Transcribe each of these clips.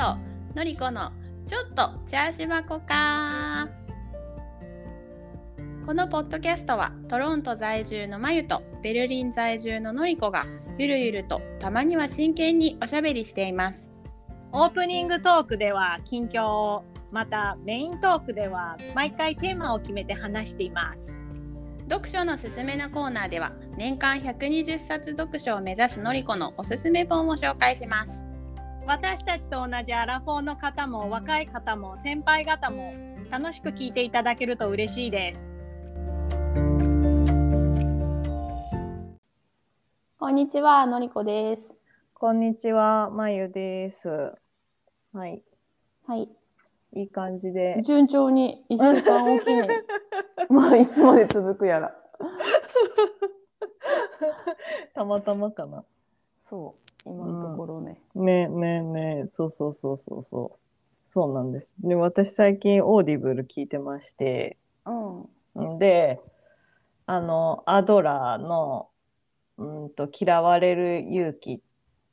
とのりこのちょっとチャーシュバコか。このポッドキャストはトロント在住のまゆとベルリン在住ののりこがゆるゆるとたまには真剣におしゃべりしています。オープニングトークでは近況をまたメイントークでは毎回テーマを決めて話しています。読書のすすめのコーナーでは年間120冊読書を目指すのりこのおすすめ本を紹介します私たちと同じアラフォーの方も若い方も先輩方も楽しく聞いていただけると嬉しいです。こんにちはのりこです。こんにちは、まゆです。はい、はい。いい感じで。順調に1週間おきに。まあいつまで続くやら。たまたまかな。そう今のところね、ねねね。そうそうそうそうそう。そうなんです。で、私最近 Audible 聞いてまして、うん。ん。で、あの、アドラーの、うんと、嫌われる勇気っ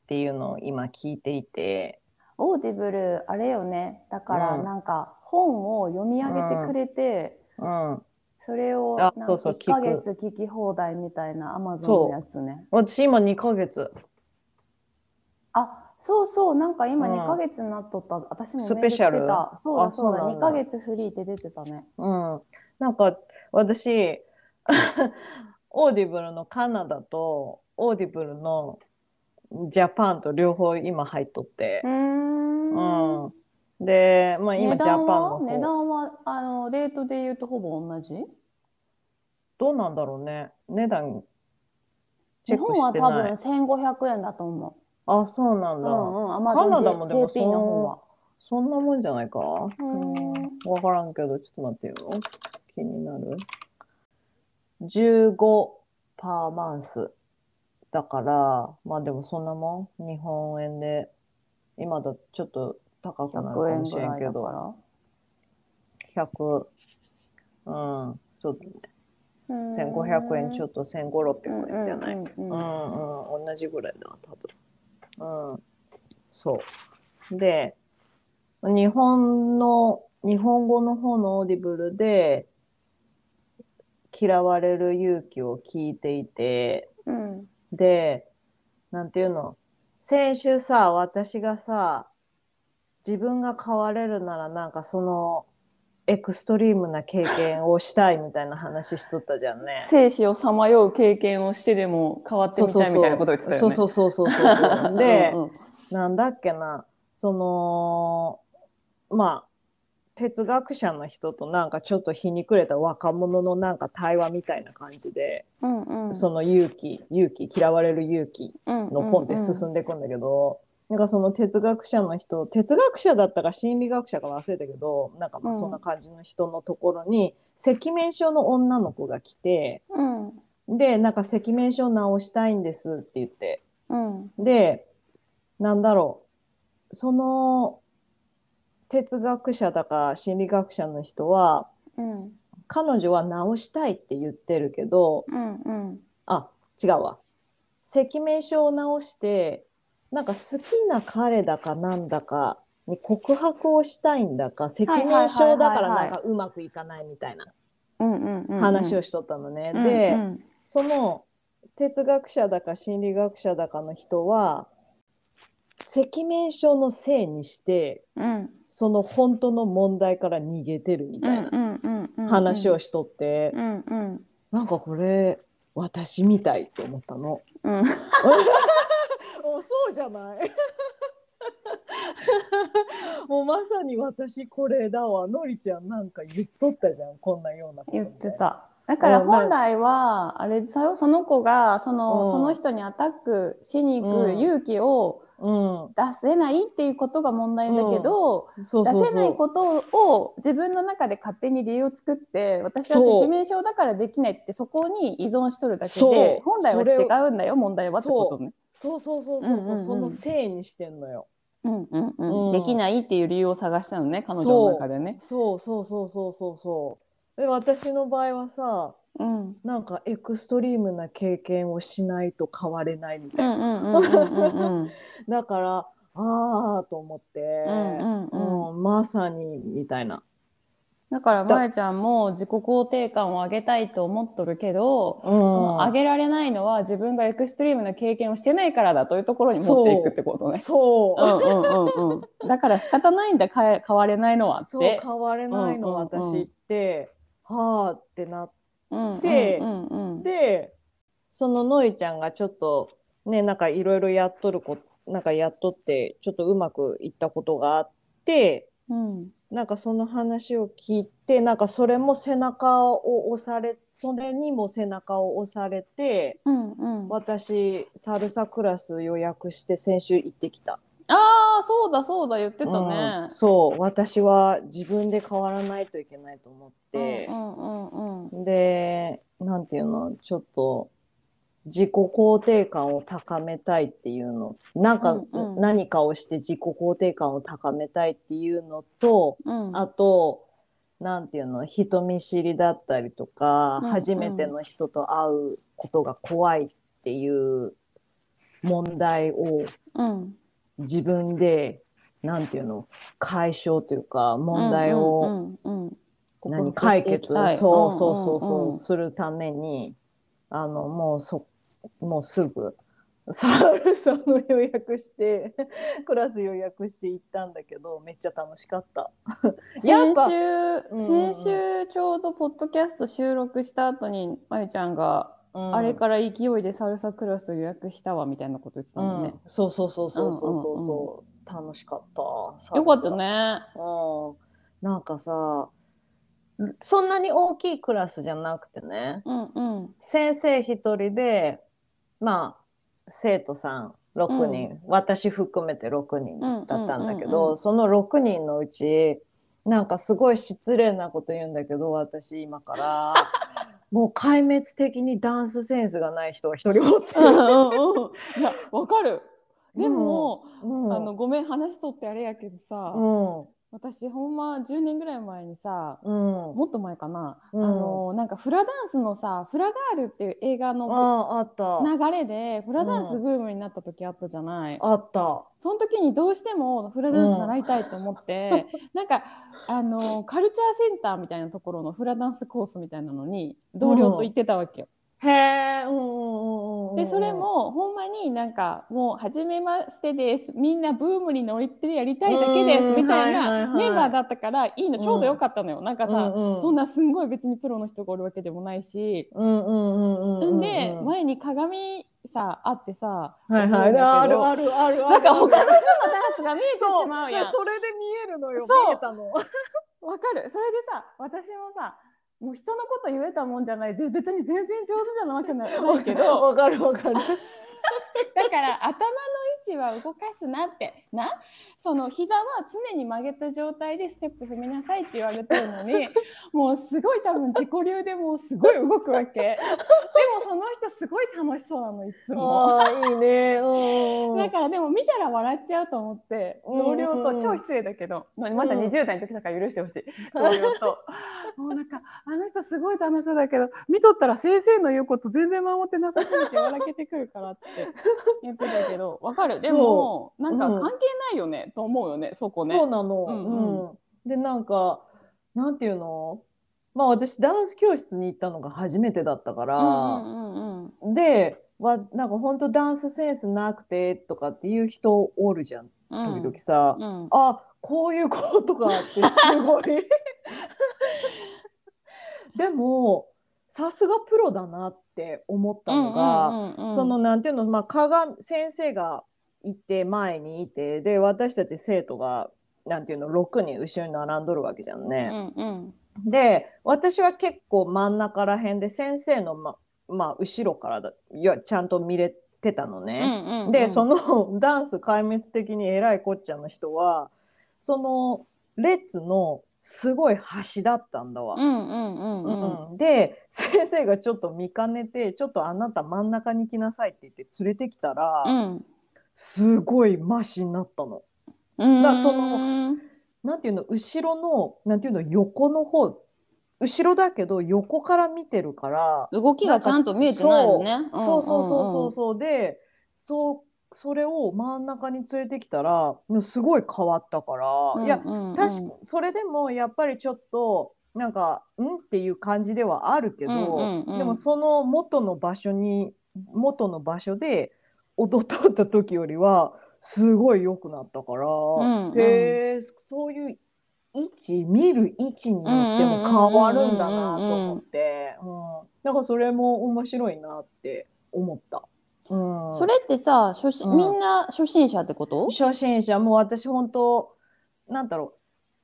ていうのを今聞いていて、 Audible あれよね。だからうん。なんか本を読み上げてくれて、うん。それをあなんかそうそう1ヶ月聞き放題みたいなアマゾンのやつね。私今2ヶ月。あそうそうなんか今うん2ヶ月になっとった、私もスペシャル？そうだあそうだそうなんだ2ヶ月フリーって出てたねうん。なんか私、オーディブルのカナダとオーディブルのジャパンと両方今入っとってうー。んうん。で、まあ今値ジャパン段はの方。値段はあのレートで言うとほぼ同じ？どうなんだろうね。値段チェック日本はしてない。多分1500円だと思あ、そうなんう。だ。うんうん、カナダもでも JP の方は。そんなもんじゃないかんうんわからんけど、ちょっと待ってよ。気になる。15パーマンス。だから、まあでもそんなもん？日本円で。今だとちょっと高くなるか100円もしれんけど。ら。100、うん、そうだね。うん1500円ちょっと1500、600円じゃない？うんうん同じぐらいだわ、多分。うん。そう。で、日本の、日本語の方の Audible で、嫌われる勇気を聞いていて、うんで、なんていうの、先週さ、私がさ、自分が変われるならなんかその、エクストリームな経験をしたいみたいな話しとったじゃんね。生死をさまよう経験をしてでも変わってみたいみたいなことを言ってたよね。そうそうそうそうそう。で、うんうんなんだっけな、その、まあ、哲学者の人となんかちょっとひにくれた若者のなんか対話みたいな感じで、うんうんその勇気、勇気、嫌われる勇気のの本って進んでいくんだけど、なんかその哲学者の人、哲学者だったか心理学者か忘れたけど、なんかまあうん。そんな感じの人のところに、赤面症の女の子が来て、うん。で、なんか赤面症治したいんですって言って、うん。で、なんだろう、その哲学者だか心理学者の人は、うん。彼女は治したいって言ってるけど、うんうん。あ、違うわ。赤面症を治して、なんか好きな彼だかなんだかに告白をしたいんだか、赤面症だからなんかうまくいかないみたいな話をしとったのね。うんで、うん。その哲学者だか心理学者だかの人は赤面症のせいにしてうん。その本当の問題から逃げてるみたいな話をしとって、うんうん。なんかこれ私みたいって思ったの。うん おそうじゃない。もうまさに私これだわ。のりちゃんなんか言っとったじゃん。こんなような言ってた。だから本来は、あれその子が、その、うん。その人にアタックしに行うん。く勇気をうん。出せないっていうことが問題だけど、出せないことを自分の中で勝手に理由を作って、私はそう。赤面症だからできないってそこに依存しとるだけで、本来は違うんだよ、問題はってことね。そうそうそうそうそう,、そのせいにしてんのよ。うんうんうん。うん。できないっていう理由を探したのね、彼女の中でね。そうそうそうそうそう。そうで私の場合はさうん。なんかエクストリームな経験をしないと変われないみたいな。だからああと思って、うんうんうん。うんまさにみたいな。だからだ。まえちゃんも自己肯定感を上げたいと思っとるけど、うん。その上げられないのは自分がエクストリームな経験をしてないからだというところに持っていくってことね。そう、う。んうんうんうん。だから仕方ないんだ変え変われないのはっそうて。変われないの、うんうんうん私ってはあってなっうんでうんうん。てそののいちゃんがちょっとねなんかいろいろやっとるこなんかやっとってちょっとうまくいったことがあってうんなんかその話を聞いてなんかそれも背中を押されそれにも背中を押されてうんうん。私サルサクラス予約して先週行ってきた。ああそうだそうだ言ってたうんね。そう私は自分で変わらないといけないと思ってう、んうんうんうん。でなんていうのちょっと自己肯定感を高めたいっていうの。なんか、うんうん。何かをして自己肯定感を高めたいっていうのとうん。あとなんていうの人見知りだったりとか、うんうん。初めての人と会うことが怖いっていう問題をうん。自分でなんていうの解消というか問題を、解決そうそうそうそう、するためにあのもうそもうすぐサルサの予約してクラス予約して行ったんだけどめっちゃ楽しかった。先ぱ週、うん先週ちょうどポッドキャスト収録した後にまゆちゃんが、うんあれから勢いでサルサクラス予約したわみたいなこと言ってたもんね。うん、そうそうそうそうそうそううんうんそう、楽しかった。よかった。ね。うん、なんかさそんなに大きいクラスじゃなくてねうんうん。先生一人でまあ生徒さん6人、私含めて6人だったんだけど、うんうん。うんうんその6人のうちなんかすごい失礼なこと言うんだけど私今から もう壊滅的にダンスセンスがない人が一人おって、うんうんうん。いやわかる。でも、うん。あのごめん話しとってあれやけどさ、うん私ほんま10年ぐらい前にさ、うん。もっと前かな、うん。あのなんかフラダンスのさ「フラガール」っていう映画のあああった。流れでフラダンスブームになった時あったじゃない、あった。その時にどうしてもフラダンス習いたいと思って、なんかあのカルチャーセンターみたいなところのフラダンスコースみたいなのに同僚と行ってたわけよ。へえうんうんうんうんでそれもほんまになんかもう初めましてです。みんなブームに乗ってやりたいだけです。うん。みたいないメンバーだったからいいのちょうどよかったのよ。なんかさ、うんうんそんなすんごい別にプロの人がおるわけでもないし。うんうんうんうんで前に鏡さあってさ、はいはい。あるあるあるある。なんか他の人のダンスが見えてしまうやん。それで見えるのよ。見えたの。わかる。それでさ、私もさ、もう人のこと言えたもんじゃない。ぜ別に全然上手じゃなわけな ないけど、わかるわかる だから頭の位置は動かすなって、な、その膝は常に曲げた状態でステップ踏みなさいって言われてるのに、もうすごい多分自己流でもうすごい動くわけ。でもその人すごい楽しそうなの、いつも。いいね。うん。だからでも見たら笑っちゃうと思ってうん同僚とうん超失礼だけどままだうん。20代の時だから許してほしい。同僚と。もうなんかあの人すごい楽しそうだけど見とったら先生の言うこと全然守ってなさすぎて笑けてくるからって言ってたけどわかる。でもなんかうん。関係ないよねと思うよねそこね。そうなの、うんうん。でなんかなんていうの？まあ私ダンス教室に行ったのが初めてだったから、うんうんうんうん。でわなんか本当ダンスセンスなくてとかっていう人おるじゃん時々さ、うん。あこういうことがあってすごい。でもさすがプロだなって思ったのが、うんうんうんうんそのなんていうの、まあ、鏡先生がいて前にいてで私たち生徒がなんていうの6人後ろに並んどるわけじゃんうね。んうんで私は結構真ん中ら辺で先生のままあ後ろからだいやちゃんと見れてたのうんね。うんうんでそのダンス壊滅的に偉いこっちゃの人はその列のすごい端だったんだわ。で先生がちょっと見かねてちょっとあなた真ん中に来なさいって言って連れてきたら、うんすごいマシになったの。うんだそのなんていうの後ろのなんていうの横の方後ろだけど横から見てるから動きがちゃんと見えてないのね。そうそうそうそうそうでそうそれを真ん中に連れてきたらもうすごい変わったから、いやうんうん。確かそれでもやっぱりちょっとなんかんっていう感じではあるけど、うんうんうん。でもその元の場所に元の場所で踊っとった時よりはすごい良くなったから、んうん。へえそういう位置見る位置によっても変わるんだなと思って、うん。だからそれも面白いなって思った。うん、それってさ初心、うん。みんな初心者ってこと？初心者。もう私本当なんだろう。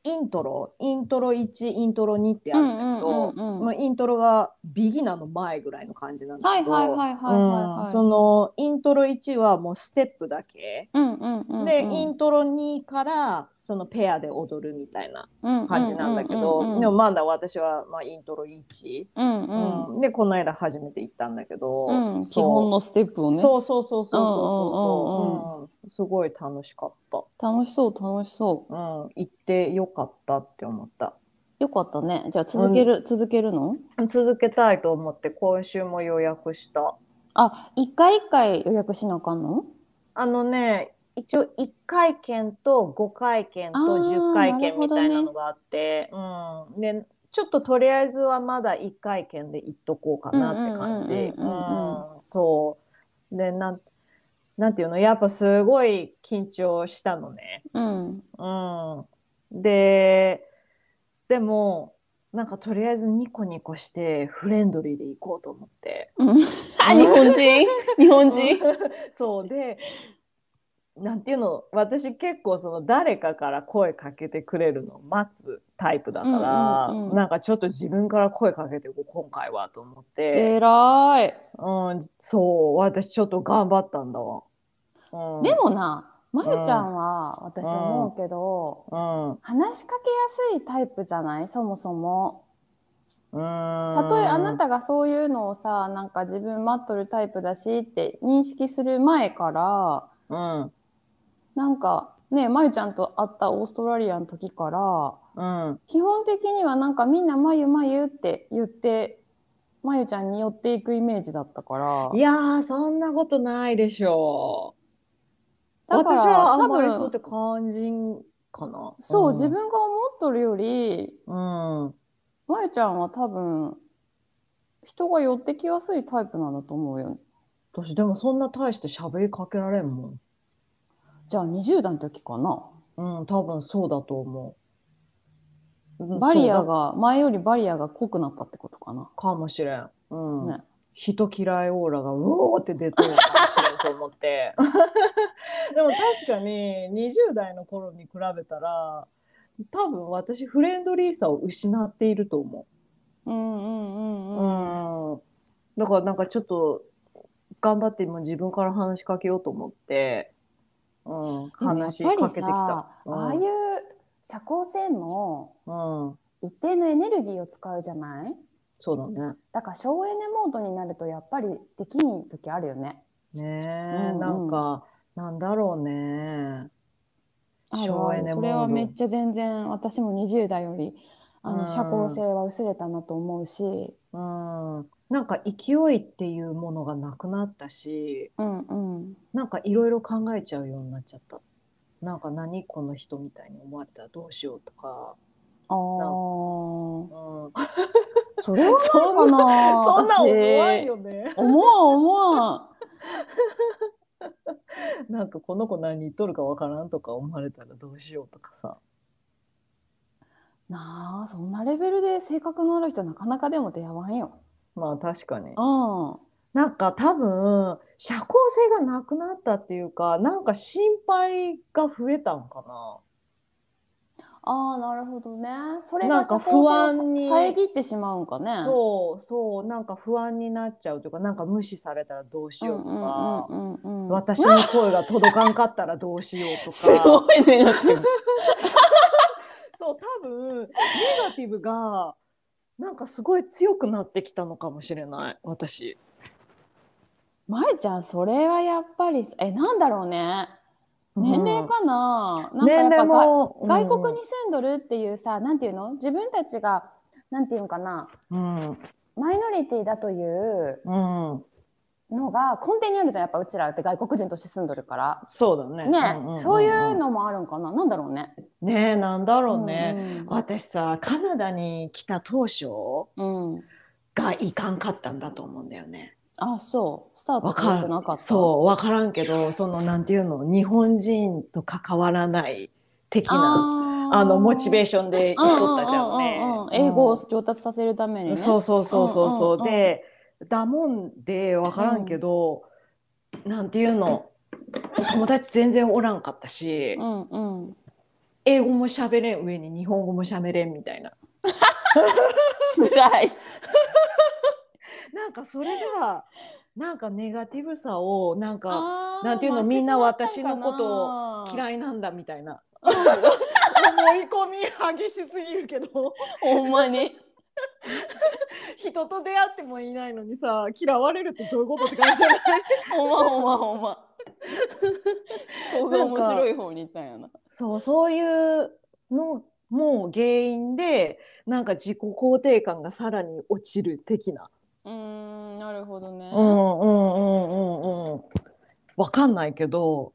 イントロイントロ1イントロ2ってあるんだけど、うんうんまあ、イントロがビギナーの前ぐらいの感じなんだけどはいはいはいはいはいはいうん。そのイントロ1はもうステップだけ、うんうんうんうん、でイントロ2からそのペアで踊るみたいな感じなんだけど、でもまだ私はまあイントロ1、うんうん。うん。でこの間初めて行ったんだけど、うん、基本のステップをね。そうそうそうそうそう。すごい楽しかった。楽しそう楽しそう。ん、行ってよかったって思った。うよかったね。じゃあ続ける、続けるの？続けたいと思って今週も予約した。あ一回一回予約しなあかんの？あのね、一応1回券と5回券とあー10回券みたいなのがあって、うん。で、ちょっととりあえずはまだ1回券で行っとこうかなって感じ。そう。で、なん、なんていうの、やっぱすごい緊張したのね。うんうん。で、でも、なんかとりあえずニコニコしてフレンドリーで行こうと思って。うんあ日本人？日本人？そうで、なんていうの、私結構その誰かから声かけてくれるのを待つタイプだから、うんうんうん。なんかちょっと自分から声かけていこう今回はと思って、えらい。うん、そう、私ちょっと頑張ったんだわ。うん、でもなまゆちゃんは私思うけど、うん、話しかけやすいタイプじゃない？そもそも。うん、たとえあなたがそういうのをさなんか自分待っとるタイプだしって認識する前からうん、なんかねまゆちゃんと会ったオーストラリアの時からうん、基本的にはなんかみんな「まゆまゆ」って言ってまゆちゃんに寄っていくイメージだったからいやー、そんなことないでしょう。だから私はあんまり多分そうって感じんかな。そう、ん自分が思っとるよりうん。まゆちゃんは多分人が寄ってきやすいタイプなんだと思うよ私でもそんな大して喋りかけられんもん。じゃあ20代の時かなうん、多分そうだと思う。うんバリアが前よりバリアが濃くなったってことかな、かもしれん。うん。ね人嫌いオーラがうおーって出てるかもしれんと思って。でも確かに20代の頃に比べたら、多分私フレンドリーさを失っていると思うんうんうう。んうんうん。だからなんかちょっと頑張って今自分から話しかけようと思って、うん、話しかけてきたさ。うんああいう社交性もうん、一定のエネルギーを使うじゃない？そうだね。だから省エネモードになるとやっぱりできん時あるよね。ねえ、うんうんなんか、なんだろうね。省エネモードそれはめっちゃ全然私も20代よりあうんの社交性は薄れたなと思うし、うん。なんか勢いっていうものがなくなったし、うんうん、なんかいろいろ考えちゃうようになっちゃった。なんか何この人みたいに思われたらどうしようとか。ああうん、それはないかそんなそんな思わん私よね。思わん思わん なんかこの子何言っとるかわからんとか思われたらどうしようとかさ。なあそんなレベルで性格のある人なかなかでも出会わんよ。まあ確かに。うんなんか多分社交性がなくなったっていうか、なんか心配が増えたんかな。ああなるほどね。それなんかが社交性を不安に遮ってしまうんかね。そうそうなんか不安になっちゃうというかなんか無視されたらどうしようとか、うんうんうんうん、私の声が届かんかったらどうしようと すかごいねだって。そう多分ネガティブがなんかすごい強くなってきたのかもしれない私。まえちゃんそれはやっぱりえなんだろうね。年齢かな,、なんかやっぱがも外国に住んどるっていうさなんていうの？自分たちがなんていうのかな？うん。マイノリティだといううんのが根底にあるじゃんやっぱうちらって外国人として住んどるから。そうだね。ね、んんんんそういうのもあるんかな？なんだろうね。ねえ、なんだろうね。うん私さ、カナダに来た当初うん、がいかんかったんだと思うんだよね。あそうスタートがわか良くなかった？らそう、わからんけど、その、なんていうの、日本人と関わらない的な、ああの、モチベーシションで行っとったじゃんね。英語をうん上達させるためにね。そうそうそうそうそう。うんうんうんで、だもんでわからんけど、なんていうの、友達全然おらんかったし、うんうん。英語も喋れん上に日本語も喋れんみたいな。辛い。なんかそれが、なんかネガティブさを、なんか、なんていうの？みんな私のことかな嫌いなんだみたいな。うん思い込み激しすぎるけど、ほんまに。人と出会ってもいないのにさ、嫌われるってどういうことって感じじゃない？ほんまほんまほんま。ここが面白い方に行ったんやな。そう、そういうのも原因で、なんか自己肯定感がさらに落ちる的な。うーん、なるほどね。うんうんうんうんうん。わかんないけど、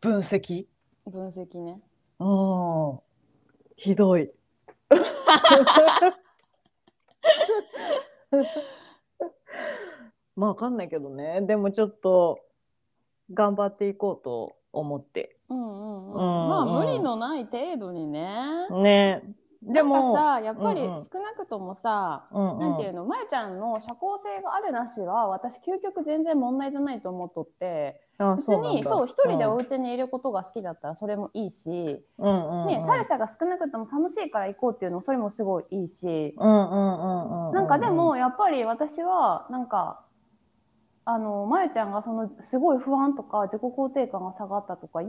分析分析ね。うん。ひどい。まあわかんないけどね。でもちょっと頑張っていこうと思って。うんうんうん。うんまあうん無理のない程度にね。ね。でも、かさ、やっぱり少なくともさ、うんうん。なんていうの、まゆちゃんの社交性があるなしは、私究極全然問題じゃないと思っとって、あ別にそう一人でうん。お家にいることが好きだったらそれもいいし、うんうんうん。ね、サルサが少なくとも楽しいから行こうっていうのそれもすごいいいし、なんかでもやっぱり私はなんかあのまゆちゃんがそのすごい不安とか自己肯定感が下がったとかいう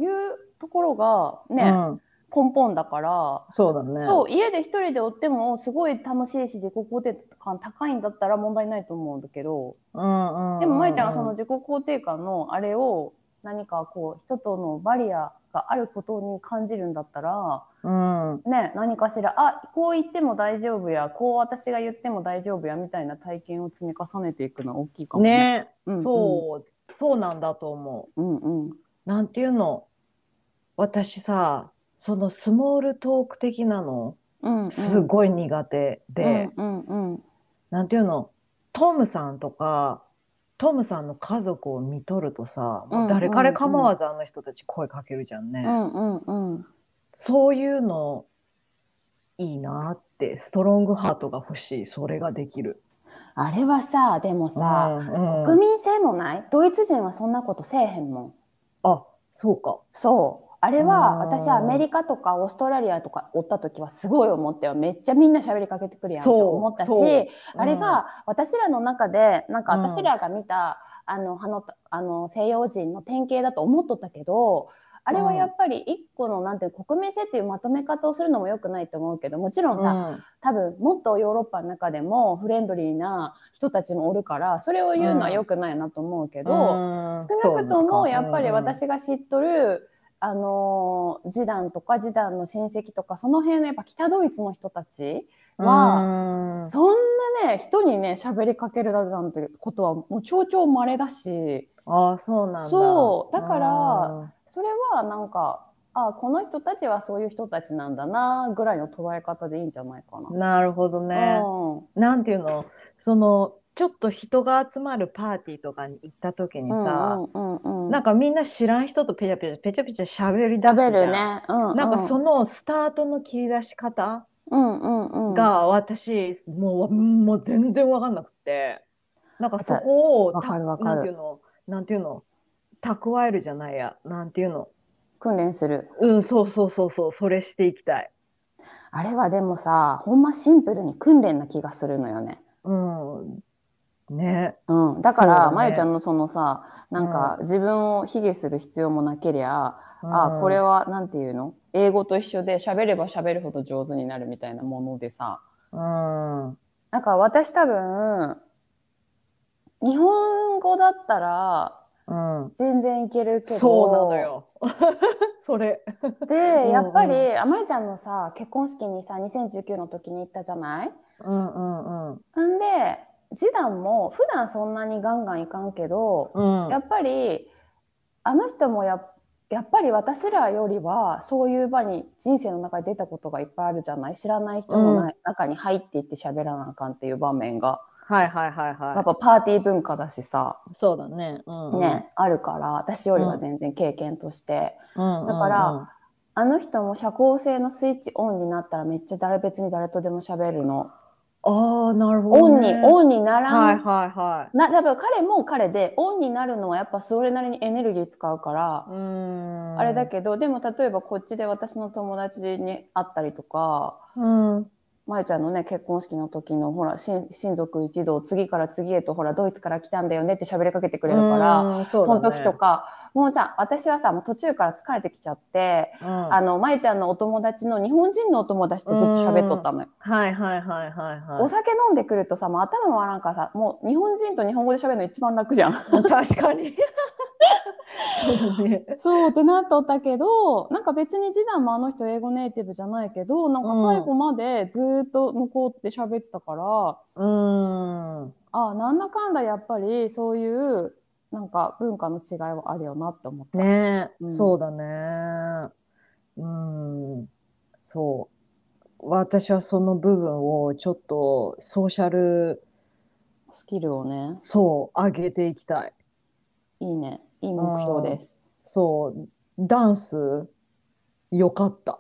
ところがね、うん根本だから、そうだね。そう家で一人でおってもすごい楽しいし自己肯定感高いんだったら問題ないと思うんだけど、うんうんでもまゆちゃんがその自己肯定感のあれを何かこう人とのバリアがあることに感じるんだったら、うん。ね、何かしらあこう言っても大丈夫やこう私が言っても大丈夫やみたいな体験を積み重ねていくのは大きいかもね。ね、うんうん。そうそうなんだと思う。んうん。うなんていうの？私さそのスモールトーク的なのうんうん、すごい苦手で、うんうんうん。なんていうの？トムさんとかトムさんの家族を見とるとさ、もう誰彼構わずあの人たち声かけるじゃんね、うんうんうん。そういうのいいなってストロングハートが欲しい。それができる。あれはさでもさ、うんうん。国民性もない？ドイツ人はそんなことせえへんもん。あそうか。そうあれはうん。私アメリカとかオーストラリアとかおった時はすごい思ったよ。めっちゃみんな喋りかけてくるやんと思ったしそう。あれが私らの中でなんか私らが見た、あのあのあの西洋人の典型だと思っとったけどあれはやっぱり一個のなんていう国民性っていうまとめ方をするのも良くないと思うけどもちろんさ、うん。多分もっとヨーロッパの中でもフレンドリーな人たちもおるからそれを言うのは良くないなと思うけど、うん。少なくともやっぱりうん私が知っとる、あのー示談とか示談の親戚とかその辺のやっぱ北ドイツの人たちは、うん。そんなね人にね喋りかけるなんてことはもう超々稀だし。あそうなんだ。そう。だからそれはなんかあこの人たちはそういう人たちなんだなぐらいの捉え方でいいんじゃないかな。うんなるほどね、うん。なんていうの？そのちょっと人が集まるパーティーとかに行った時にさ、うんうんうん、なんかみんな知らん人とペチャペチャペチャペチャ喋り出すじゃん。食べるね。うんうん、なんかそのスタートの切り出し方うんうんうん、が私、もうもう全然わかんなくて。なんかそこをなんていうの？なんていうの？蓄えるじゃないや。なんていうの？訓練する。うんそうそうそうそう。それしていきたい。あれはでもさ、ほんまシンプルに訓練な気がするのよね。うんね。うん、だから、ね。まゆちゃんのそのさ、なんか自分を卑下する必要もなけりゃ、あうん。これはなんていうの？英語と一緒で喋れば喋るほど上手になるみたいなものでさ、うん。なんか私多分、日本語だったらうん。全然いけるけど、そうなのよ。それ。で、やっぱうんり、あまゆちゃんのさ、結婚式にさ、2019の時に行ったじゃない？うんうんうん。んで、示談も普段そんなにガンガンいかんけど、うんやっぱりあの人もややっぱり私らよりはそういう場に人生の中で出たことがいっぱいあるじゃない知らない人のな、中に入っていって喋らなあかんっていう場面が、はいはいはいやっはぱパーティー文化だしさ、い。そうだね。うんね、あるから私よりは全然経験として、うん。だからあの人も社交性のスイッチオンになったらめっちゃ誰別に誰とでも喋るの。ああ、なるほど、オンに、ンオンにならん、はいはいはい。な多分彼も彼でオンになるのはやっぱそれなりにエネルギー使うから、うーん。あれだけどでも例えばこっちで私の友達に会ったりとかうん。まゆちゃんのね結婚式の時のほら親親族一同次から次へとほらドイツから来たんだよねって喋りかけてくれるから、うん、そねの時とかもうじゃあ私はさもう途中から疲れてきちゃって、うんあのまゆちゃんのお友達の日本人のお友達とずっと喋っとったのよ。はいはいはいはいはい。お酒飲んでくるとさもう頭回らんからさもう日本人と日本語で喋るの一番楽じゃん。確かに。そうだね。そうってなっとったけどなんか別に次男もあの人英語ネイティブじゃないけどなんか最後までずーっと向こうって喋ってたから、うーん。あなんだかんだやっぱりそういうなんか文化の違いはあるよなって思った。ね、うんそうだね。うん。そう。私はその部分をちょっとソーシャル、スキルをねそう、上げていきたい。いいねいい目標です。そう、ダンス、よかった。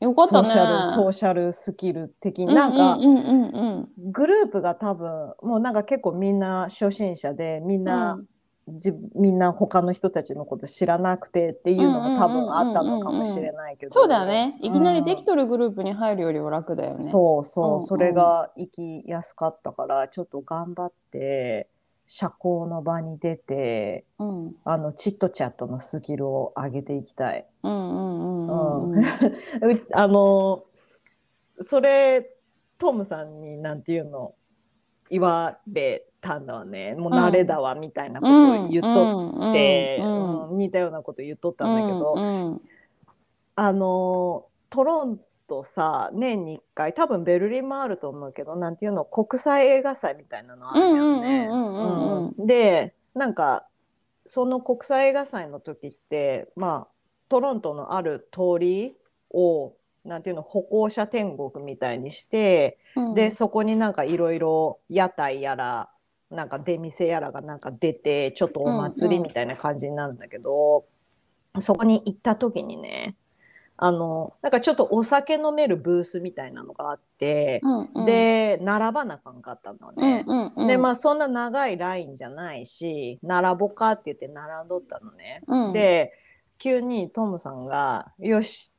よかったね。ソーシャル、ソーシャルスキル的に。なんか、うんうんうんうんグループが多分、もうなんか結構みんな初心者で、みんうんな、じみんな他の人たちのこと知らなくてっていうのが多分あったのかもしれないけど。そうだよね。いきなりできうんとるグループに入るよりは楽だよね。そうそう、うんそれが行きやすかったから、ちょっと頑張って、社交の場に出て、うん。うんあの、チットチャットのスキルを上げていきたい。あの、それ、トムさんになんていうの、言われたんだわね。もう慣れだわ、みたいなことを言っとって、似たようなこと言っとったんだけど、うんあの、トロントさ、年に1回、多分ベルリンもあると思うけど、なんていうの、国際映画祭みたいなのあるじゃんね。うんうんうんうんうんうん。で、なんか、その国際映画祭の時って、まあ、トロントのある通りを、なんていうの、歩行者天国みたいにして、うん。で、そこになんかいろいろ屋台やら、なんか出店やらがなんか出て、ちょっとお祭りみたいな感じになるんだけど、そこに行った時にね、あの、なんかちょっとお酒飲めるブースみたいなのがあって、うんうん、で、並ばなあかんかったのうんね。うんうん、で、まあそんな長いラインじゃないし、並ぼうかって言って並んどったのね。うん、で、急にトムさんが、よし、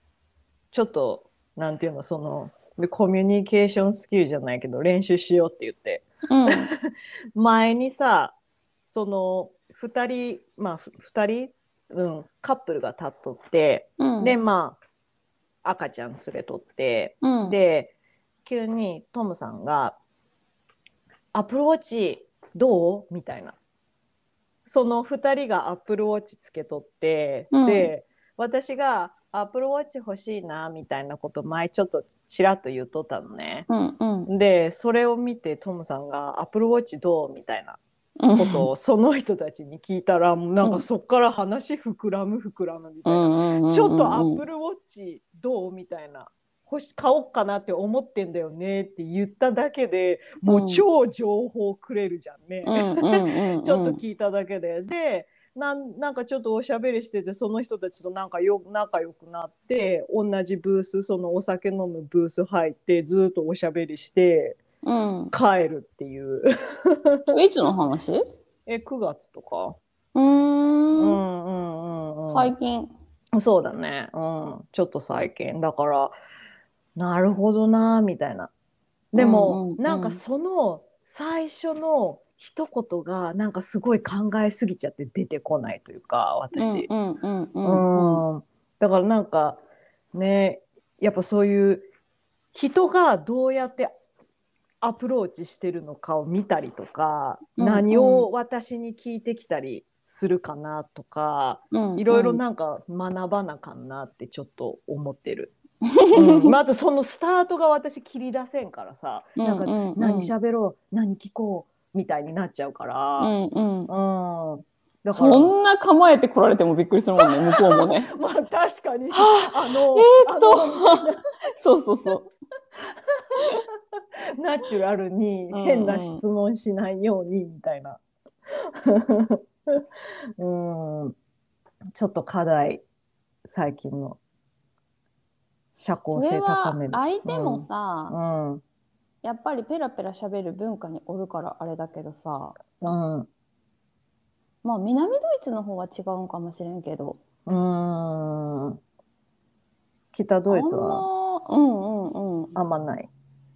ちょっと、なんていうの、その、コミュニケーションスキルじゃないけど、練習しようって言って、うん。前にさ、その、二人、まあ、ふ二人、うん、カップルが立っとって、うん、で、まあ、赤ちゃん連れとって、うん、で、急にトムさんが、アップルウォッチどう？みたいな。その2人がアップルウォッチつけとって、うん。で、私がアップルウォッチ欲しいな、みたいなこと前ちょっとちらっと言っとったのね。うんうん。で、それを見てトムさんがアップルウォッチどう？みたいな。うんことをその人たちに聞いたら、なんかそっから話膨らむ膨らむみたいな。ちょっとアップルウォッチどうみたいな。欲し買おうかなって思ってんだよねって言っただけでもう超情報くれるじゃんね。ちょっと聞いただけで。でなんなんかちょっとおしゃべりしててその人たちとなんかよ仲良くなって同じブースそのお酒飲むブース入ってずっとおしゃべりしてうん、帰るっていう。いつの話？うえ9月とか。ー、うんんうんうんうん。最近。そうだね。うん。ちょっと最近。だから、なるほどな、みたいな。でも、うんうんうんなんかその最初の一言が、なんかすごい考えすぎちゃって出てこないというか、私。うんうんうんううんうんん。だからなんか、ね、やっぱそういう人がどうやってアプローチしてるのかを見たりとか、うん何を私に聞いてきたりするかなとか、うんいろいろなんか学ばなあかんなってちょっと思ってる。うんまずそのスタートが私切り出せんからさ、なんかうんうんうん何喋ろう何聞こうみたいになっちゃうかうら。んうん。うん。だからそんな構えて来られてもびっくりするもんね、向こうもね。まあ確かに。はあの、えーっと そうそうそう。ナチュラルにうん変な質問しないようにみたいな。うん。ちょっと課題、最近の。社交性高める。相手もさ、うん。うん。やっぱりペラペラ喋る文化におるからあれだけどさ、うん。まあ南ドイツの方は違うんかもしれんけど、うん。北ドイツはうんうんうん。あんまない。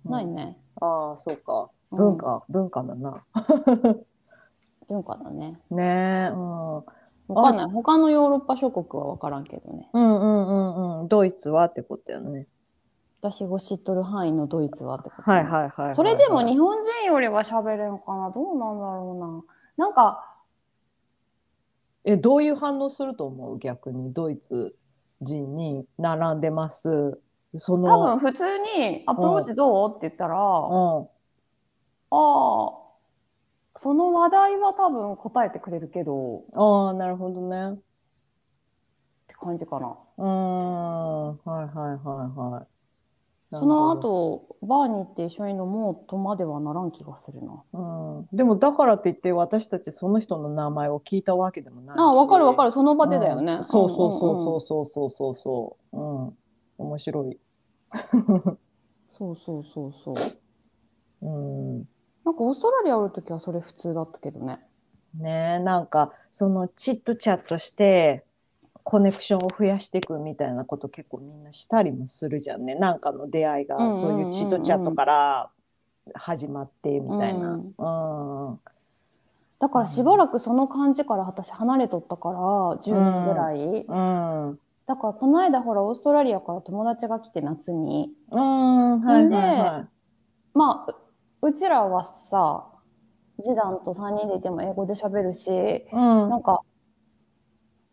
ないね。ああ、そうか。うん文化、文化だな。文化だね。ねえ、うん。わかんない。他のヨーロッパ諸国はわからんけどね。うんうんうんうん。ドイツはってことやね。私が知っとる範囲のドイツはってこと、はいはいはいはいはい。それでも日本人よりは喋れんかな。どうなんだろうな。なんか、え、どういう反応すると思う？逆にドイツ人に並んでます。そ多分の、普通にアプローチどう？って言ったら、うん。ああ、その話題は多分答えてくれるけど、ああ、なるほどね。って感じかな。うーん。はいはいはいはい。その後、バーに行って一緒に飲もうとまではならん気がするな。うん、でもだからって言って私たちその人の名前を聞いたわけでもないし。ああ、わかるわかる。る。その場でだよね。うんそうそうそうそうそうそうそう。うん。面白い。そうそうそうそう。うん。なんかオーストラリアおるときはそれ普通だったけどね。ねえ、なんかそのチットチャットしてコネクションを増やしていくみたいなこと結構みんなしたりもするじゃんね。なんかの出会いがうんうんうんうんそういうチットチャットから始まってみたいな。うんうん。だからしばらくその感じから私離れとったから、10年ぐらい。うん。だからこの間ほらオーストラリアから友達が来て夏に。うん。はいはいはい。まあ、ううちらはさ、次男と3人でいても英語で喋るし、うん。なんか、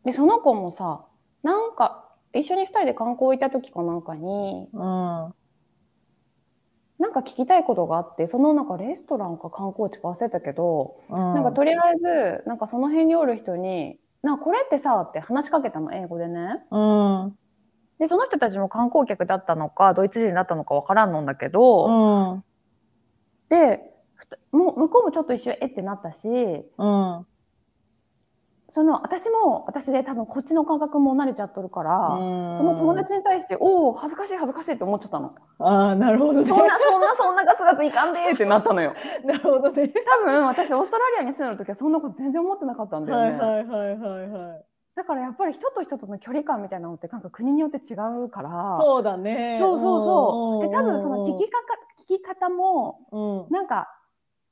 で、その子もさ、なんか、一緒に2人で観光行った時かなんかに、うん。なんか聞きたいことがあって、そのなんかレストランか観光地か忘れたけど、ななんかとりあえず、なんかその辺におる人に、なこれってさ、って話しかけたの、英語でね。うん。で、その人たちも観光客だったのか、ドイツ人だったのかわからんのんだけど、うん。で、もう向こうもちょっと一瞬えってなったし、うん。その私も私で多分こっちの感覚も慣れちゃっとるから、その友達に対して、おお、恥ずかしい恥ずかしいって思っちゃったの。ああ、なるほどねそ。んな、そんな、そんなガツガツいかんでーってなったのよ。なるほどね。多分私オーストラリアに住んでる時はそんなこと全然思ってなかったんだよね。はいはいはいはいはい。だからやっぱり人と人との距離感みたいなのってなんか国によって違うから。そうだね。そうそうそう。で、多分その聞き、きかか、聞き方も、うん、なんか、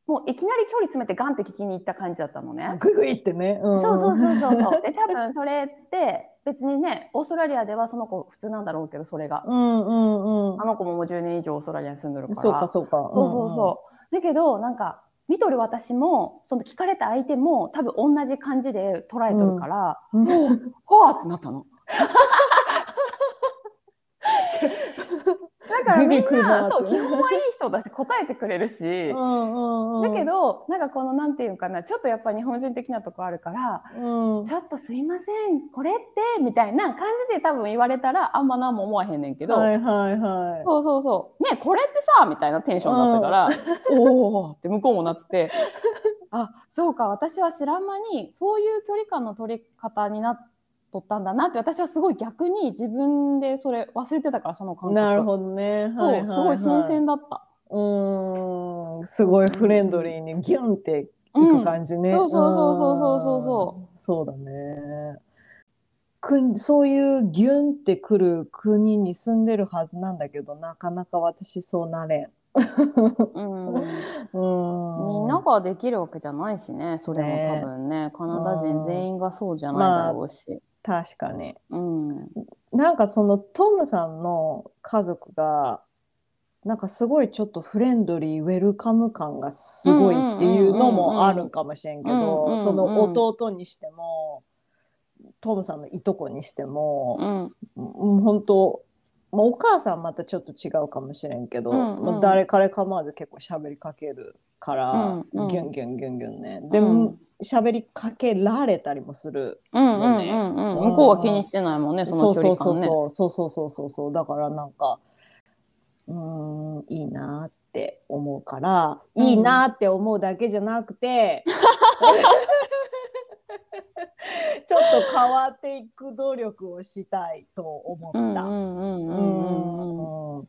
もういきなり距離詰めてガンって聞きに行った感じだったのね。グイグイってね。うんそうそうそうそうそう。で、多分それって別にね、オーストラリアではその子普通なんだろうけど、それが。うんうんうんあ。の子ももう10年以上オーストラリアに住んでるから。そうかそうか。そうそうそう。だけど、なんか、見とる私も、その聞かれた相手も、多分同じ感じで捉えとるから、うん。うんはぁってなったの。だからみんな、なそう、基本はいい人だし、答えてくれるし、うんうんだけど、なんかこの、なんていうかな、ちょっとやっぱ日本人的なとこあるから、うん、ちょっとすいません、これって、みたいな感じで多分言われたら、あんま何も思わへんねんけど、はいはいはい。そうそうそう。ねこれってさ、みたいなテンションだったから、おおって向こうもなってて、あ、そうか、私は知らん間に、そういう距離感の取り方になっとったんだなって、私はすごい逆に自分でそれ忘れてたから、その感覚。なるほどね。そう、はいはいはいすごい新鮮だった。うん、すごいフレンドリーにギュンっていく感じね。そうそうそうそうそうそうそううんそうだね。くそういうギュンってくる国に住んでるはずなんだけど、なかなか私そうなれん。うん。うん。みんなができるわけじゃないしね、それも多分ね、カナダ人全員がそうじゃないだろうし。確かに。うん。なんかそのトムさんの家族がなんかすごいちょっとフレンドリーウェルカム感がすごいっていうのもあるかもしれんけどその弟にしてもトムさんのいとこにしてもう、ん。うん、本当まあお母さんまたちょっと違うかもしれんけど、うんうんまあ誰彼構わず結構喋りかけるから、うんうんギュンギュンギュンギュンね。でもうん喋、りかけられたりもする。うんうんうんうん。うん向こうは気にしてないもんね、その距離感ね。そうそうそうそうそうそうそうだからなんかうーんいいなって思うから、うんいいなって思うだけじゃなくて ちょっと変わっていく努力をしたいと思った。うんうんうんうんうんうん。うん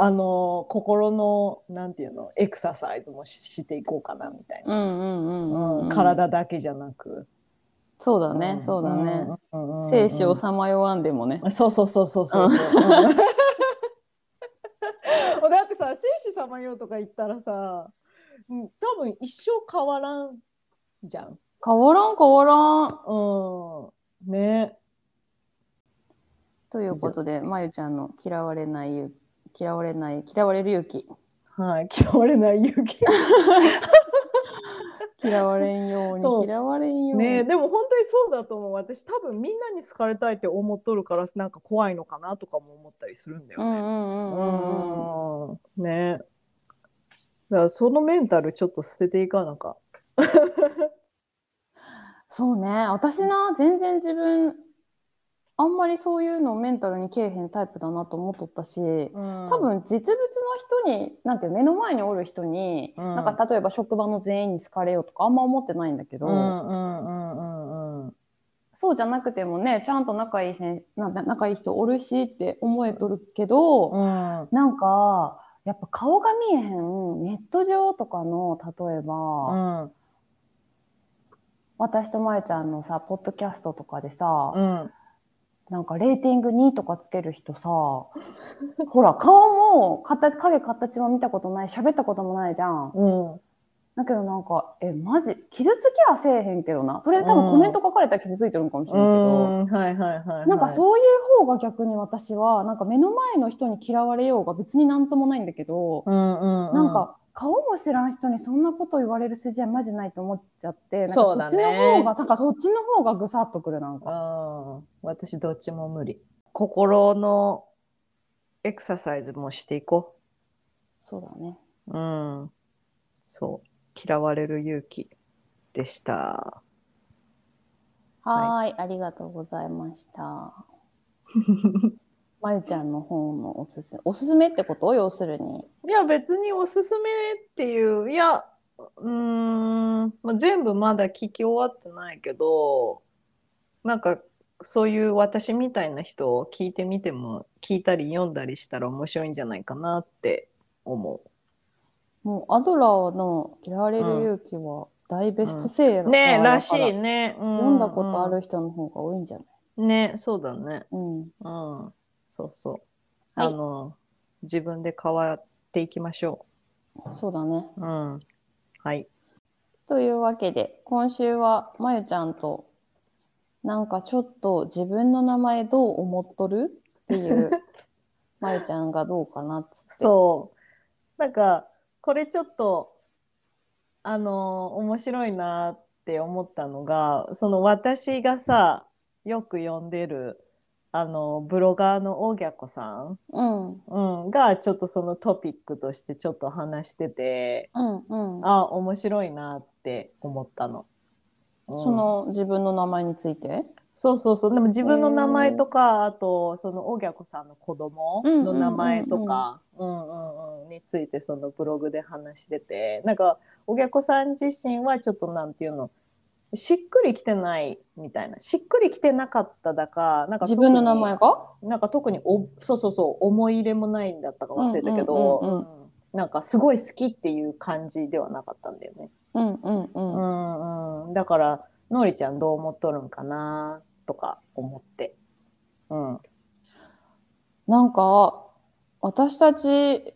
あの心のなんていうのエクササイズもししていこうかなみたいな、うんうんうんうんうん。体だけじゃなくそうだね、そうだね。うんうんうんうん生死をさまよわんでもね。そうそうそうそうそうそう。うん だってさ、生死さまようとか言ったらさ、うん多分一生変わらんじゃん。変わらん変わらん。うん。ね。ということで、まゆちゃんの嫌われない勇嫌われない、嫌われる勇気。はい。嫌われない勇気。嫌われんように、嫌われんように。ねでも本当にそうだと思う。私多分みんなに好かれたいって思っとるから、なんか怖いのかなとかも思ったりするんだよね。うんうんうんうんうん。うん。ね。だからそのメンタルちょっと捨てていかなか。そうね、私な、全然自分、あんまりそういうのメンタルにけえへんタイプだなと思っとったし、多多分実物の人に、なんていうの目の前におる人に、うん。なんか例えば職場の全員に好かれようとかあんま思ってないんだけど、うんうんうんうんうん。そうじゃなくてもね、ちゃんと仲いいせんな仲いい人おるしって思えとるけど、うん。なんか、やっぱ顔が見えへん、ネット上とかの、例えば、うん私とまえちゃんのさ、ポッドキャストとかでさ、うんなんかレーティング2とかつける人さ、ほら、顔も形、影形も見たことない、喋ったこともないじゃん。うんだけどなんか、え、マジ、傷つきはせえへんけどな。それで多分コメント書かれたら傷ついてるのかもしうれないけど、んはいはいはいはい。なんかそういう方が逆に私は、なんか目の前の人に嫌われようが別になんともないんだけど、うんうんうん、なんか顔も知らん人にそんなこと言われる筋合いマジないと思っちゃって、なんかそっちの方が、なんかそっちの方がぐさっとくるなんか。うん、私どっちも無理。心のエクササイズもしていこそうだね。う。うん。そう。嫌われる勇気でした。はーい、ありがとうございました。まゆちゃんの本のおすすめ。おすすめってこと？要するに。いや、別におすすめっていう、いや、うーん、まあ、全部まだ聞き終わってないけど、なんか、そういう私みたいな人を聞いてみても、聞いたり読んだりしたら面白いんじゃないかなって思もうアドラーの嫌われる勇気は大ベストセーラう。ーねらしいね。読んだことあうんる人の方が多いんじゃない？うんね、そうだね。うん。うん、そうそう。はいあの、自分で変わっていきましょそうだね。う。うん。はい。というわけで、今週はまゆちゃんと、なんかちょっと自分の名前どう思っとるっていう、まゆちゃんがどうかなっつって。そう。なんか、これちょっと、あの、面白いなって思ったのが、その私がさ、よく読んでる、あの、ブロガーの大逆さん、うん。うん、が、ちょっとそのトピックとしてちょっと話してて、うんうん。あ、面白いなって思ったの。うん。その自分の名前について？そうそうそう。でも自分の名前とか、あと、その、おぎゃこさんの子供の名前とか、うんうんうん、について、そのブログで話してて、なんか、おぎゃこさん自身はちょっとなんていうの、しっくりきてないみたいな。しっくりきてなかっただか、なんか自分の名前が？がなんか特にお、そうそうそう、思い入れもないんだったか忘れたけど、うんうんうんうんなんかすごい好きっていう感じではなかったんだよね。うんうんう。うんんうん。だから、のりちゃんどう思っとるんかなとか思って。うん。なんか、私たち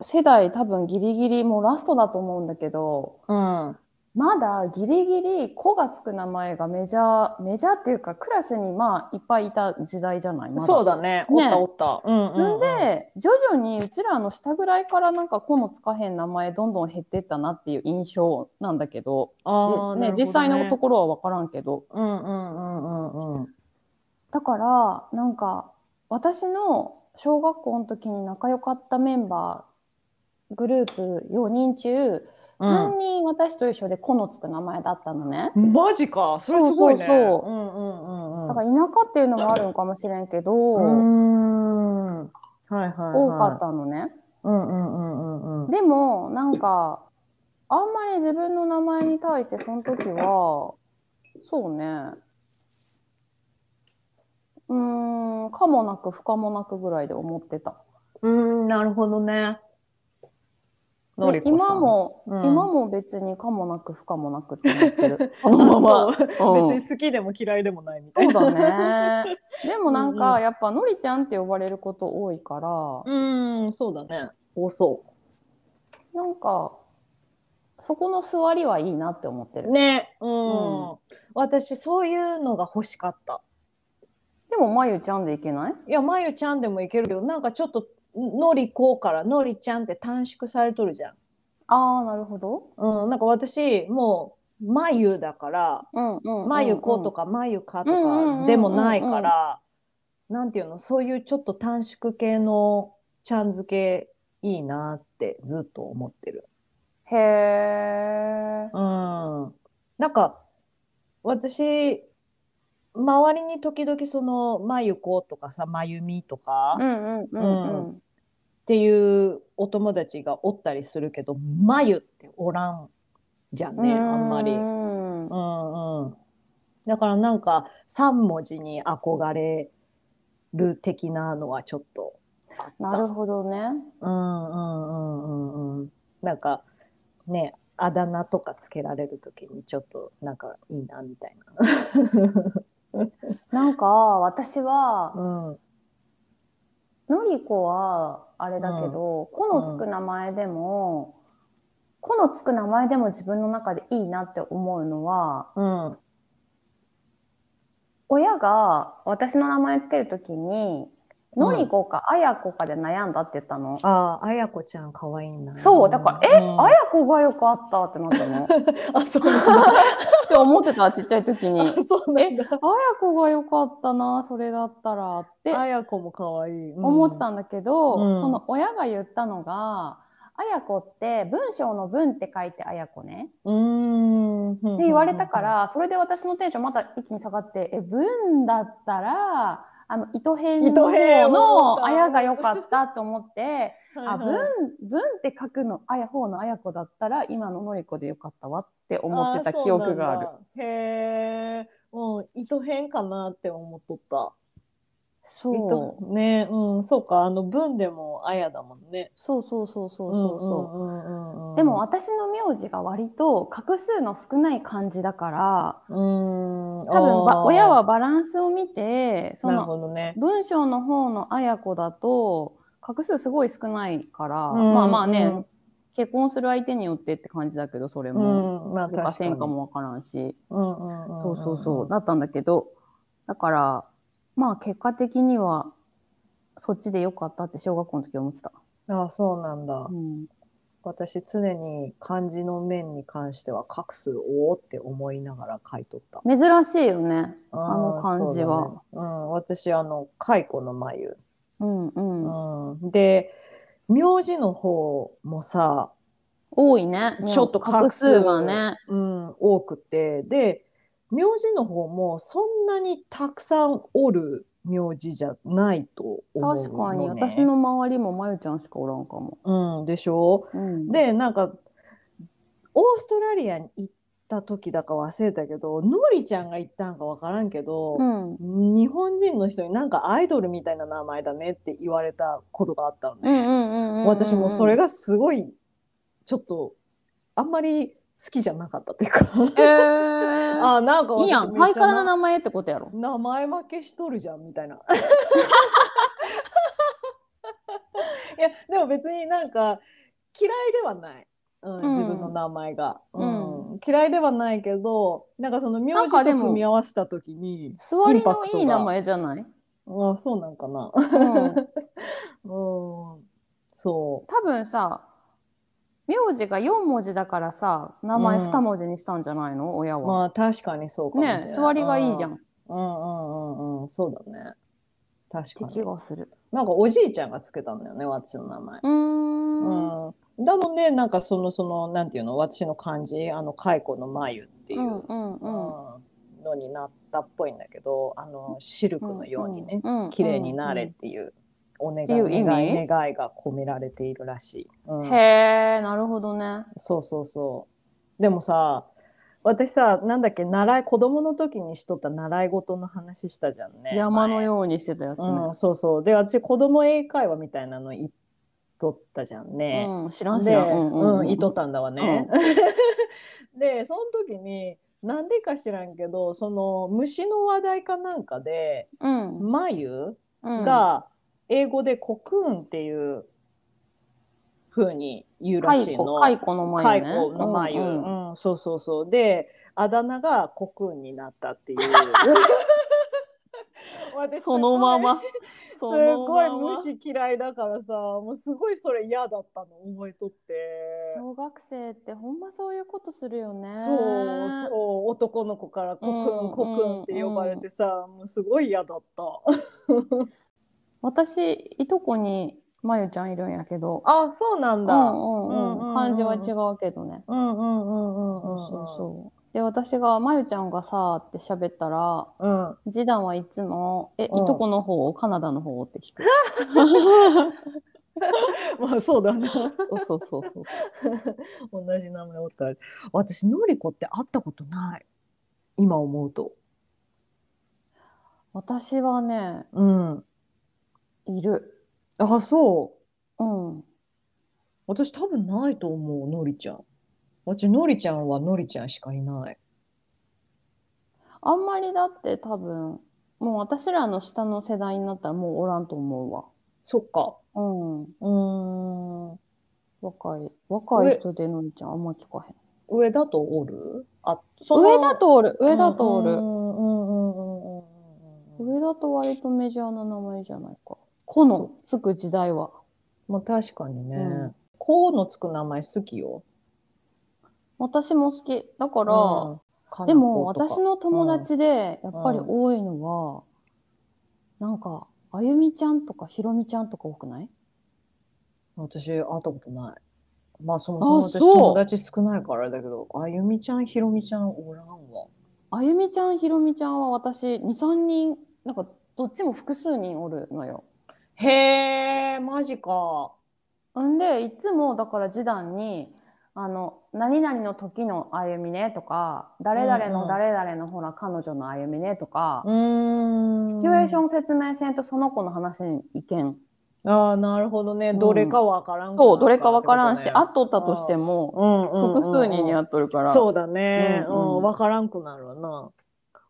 世代多分ギリギリもうラストだと思うんだけど、うん。まだギリギリ「子」がつく名前がメジャーメジャーっていうかクラスにまあいっぱいいた時代じゃない？まだそうだね。おっねたおった。うんうん、うん。んで徐々にうちらの下ぐらいからなんか「子」のつかへん名前どんどん減ってったなっていう印象なんだけどあーじね、実際のとこ。ころは分からんけどうんうんうんうんうん。だからなんか私の小学校の時に仲良かったメンバーグループ4人中3人私と一緒で「子」のつく名前だったのね。マジか。それすごいね。そうそうそううんうんうんうん。だから田舎っていうのもあるのかもしれんけど、うーん。はいはい、はい。多かっ。たのね。うんうんうんうんうん。でもなんかあんまり自分の名前に対してその時はそうねうーんかもなく不可もなくぐらいで思ってた。うーん、なるほどね。のでりこ今。も、うん今も別にかもなく不可もなくって思ってる。このまま。別に好きでも嫌いでもないみたいそうな。だね。でもなんうんか、やっぱのりちゃんって呼ばれること多いから、うーん、そうだね。多そなんか、そこの座りはいいなって思ってう。る。ね。うん。う私、そういうのが欲しかった。でも、まゆちゃんでいけない？いや、まゆちゃんでもいけるけど、なんかちょっと、のりこからのりちゃんって短縮されとるじゃん。ああ、なるほど。うん、なんか私、もう、まゆだから、うんうとかまゆかとうんうんうんうんかでもないから、なんていうの、そういうちょっと短縮系のちゃん付けいいなってずっと思ってる。へえ。うん。なんか、私、周りに時々その、まゆことかさ、まゆみとかっ。ていうお友達がおったりするけど、まゆっておらんじゃんね、あんまり。うんうんうん。だからなんか3文字に憧れる的なのはちょっと。なるほどね。うんうんうんうんうん。なんかね、あだ名とかつけられるときにちょっとなんかいいなみたいな んか、私は、な。うん。のりこは、あれだけど、このつく名前でも、このつく名前でも自分の中でいいなって思うのは、うん。親が私の名前つけるときに、のりこかあやこかで悩んだって言ったの？ああ、あやこちゃんかわいいな。そう、だから、え、うんあやこがよかったってなったの？っ あ、そうなんだ。て思ってた、ちっちゃい時に。あやあそうなんだ。こがよかったな、それだったらってあやこもかわいい。うん思ってたんだけど、うんその親が言ったのが、あやこって文章の文って書いてあやこね。うーん。っって言われたか、ら、それで私のテンションまた一気に下がって、え、文だったら、あの、糸編の方のあやが良かったと思って、あ、文はいはい、文って書くの、あや、方のあやこだったら、今ののりこでよかったわって思ってた記憶がある。あへえ。うん、糸編かなって思っとった。そう。糸ね、うん、そうか、あの文でもあやだもんね。そうそうそうそうそうでも、私の名字が割と画数の少ない感じだから、うん、多分親はバランスを見て、その。文章の方のあやこだと画数すごい少ないから、うんまあまあね、うん結婚する相手によってって感じだけどそれうも、ん、まあとか。せんかもわからんし、うんうんうん。そうそうそう。だったんだけど。だからまあ結果的にはそっちでよかったって小学校の時思ってた。ああ、そうなんだう。ん私、常に漢字の面に関しては、画数おーって思いながら書いとった。珍しいよね。ああの漢字はそうだねうん、私、あの、蚕の眉。うんうん。うん、で、名字の方もさ、多いね。ちょっと画数がね。うん、多くて、で、名字の方もそんなにたくさんおる名字じゃないと思うの、ね。確かに私の周りもまゆちゃんしかおらんかも。うん、でしょ？うん、で、なんか、オーストラリアに行った時だか忘れたけど、のりちゃんが行ったんかわからんけど、うん日本人の人になんかアイドルみたいな名前だねって言われたことがあったのね。私もそれがすごい、ちょっと、あんまり好きじゃなかったというか。えー、あ、なんか私いいやん。ハイカラな名前ってことやろ。名前負けしとるじゃんみたいな。いやでも別になんか嫌いではない、うんうん。自分の名前が、うん。う嫌いではないけどなんかその名字と組み合わせた時に座りのいい名前じゃない？あそうなんかな、うん。うん、そ多分さ、名字が4文字だからさ、名前うん。2文字にしたんじゃないの？親うは。まあ確かにそうかもしれない。ね座りがいいじゃん。っうんうんうんうん。そうだね。確てかに。気がする。なんかおじいちゃんがつけたんだよね私の名前。うーん。うん、だもんね、なんかその、その、なんていうの、私の漢字、あの、蚕の眉っていう、うんうんうん。うん。のになったっぽいんだけど、あの、シルクのようにね、うんうん。綺麗になれっていう、お願い願い願いが込められているらしい。うんへえなるほどねそうそうそう。でもさ、私さ、なんだっけ、習い、子供の時にしとった習い事の話したじゃんね。山の前ようにしてたやつね、うん、そうそう。で、私、子供英会話みたいなの言っとったじゃんね。うん、知らん知で、らん。うんうんうん、言っとったんだわね。で、その時に、なんでか知らんけど、その虫の話題かなんかで、うん。眉うん、が英語でコクーンっていう風に言うらしいの。蚕蚕の眉ね。蚕の眉、ううん。んうんそうそうそう。であだ名がコクーンになったっていう。私そのまま。すそごい虫嫌いだからさもうすごいそれ嫌だったの覚えとって。小学生ってほんまそういうことするよね。そうそう。男の子からコクーン、うん。コクーンって呼ばれてさ、もうすごい嫌だった私いとこにまゆちゃんいるんやけど。あそうなんだ、うんうんうんうんうんうん。漢字は違うけどね。うんうんうんうんうんそうそうそう。で私がまゆちゃんがさって喋ったら。うん次男はいつも「え、うんいとこの方？カナダの方?」って聞く。まあそうだなそうそうそうそう。同じ名前おったら私のりこって会ったことない今思うと私はねうんいる。あそううん。私多分ないと思うのりちゃん私のりちゃんはのりちゃんしかいないあんまりだって多分もう私らの下の世代になったらもうおらんと思うわ。そっかうん。うーん若い若い人でのりちゃんあんま聞かへん。上だとおる？あその上だとおる上だとおる。うんうんうんうんうんうん上だと割とメジャーな名前じゃないか。このつく時代は。まあ確かにね、うんこうのつく名前好きよ私も好き。だから、うんでも私の友達でやっぱり多いのは、なんか、あゆみちゃんとかひろみちゃんとか多くない？私会ったことない。まあそもそもあ私友達少ないからだけど、あゆみちゃん、ひろみちゃんおらんわ。あゆみちゃんひろみちゃんは私2、3人、なんかどっちも複数人おるのよ。へえ、マジか。んで、いつもだから示談に、あの、何々の時のあゆみねとか、誰々の誰々のほら彼女のあゆみねとか、うーん。シチュエーション説明せんとその子の話にいけん。ああ、なるほどね。んどれかわからん、そう、どれかわからんし、あ会っとったとしても、複数人に会っとるから。そうだね。ううんわからんくなるわな。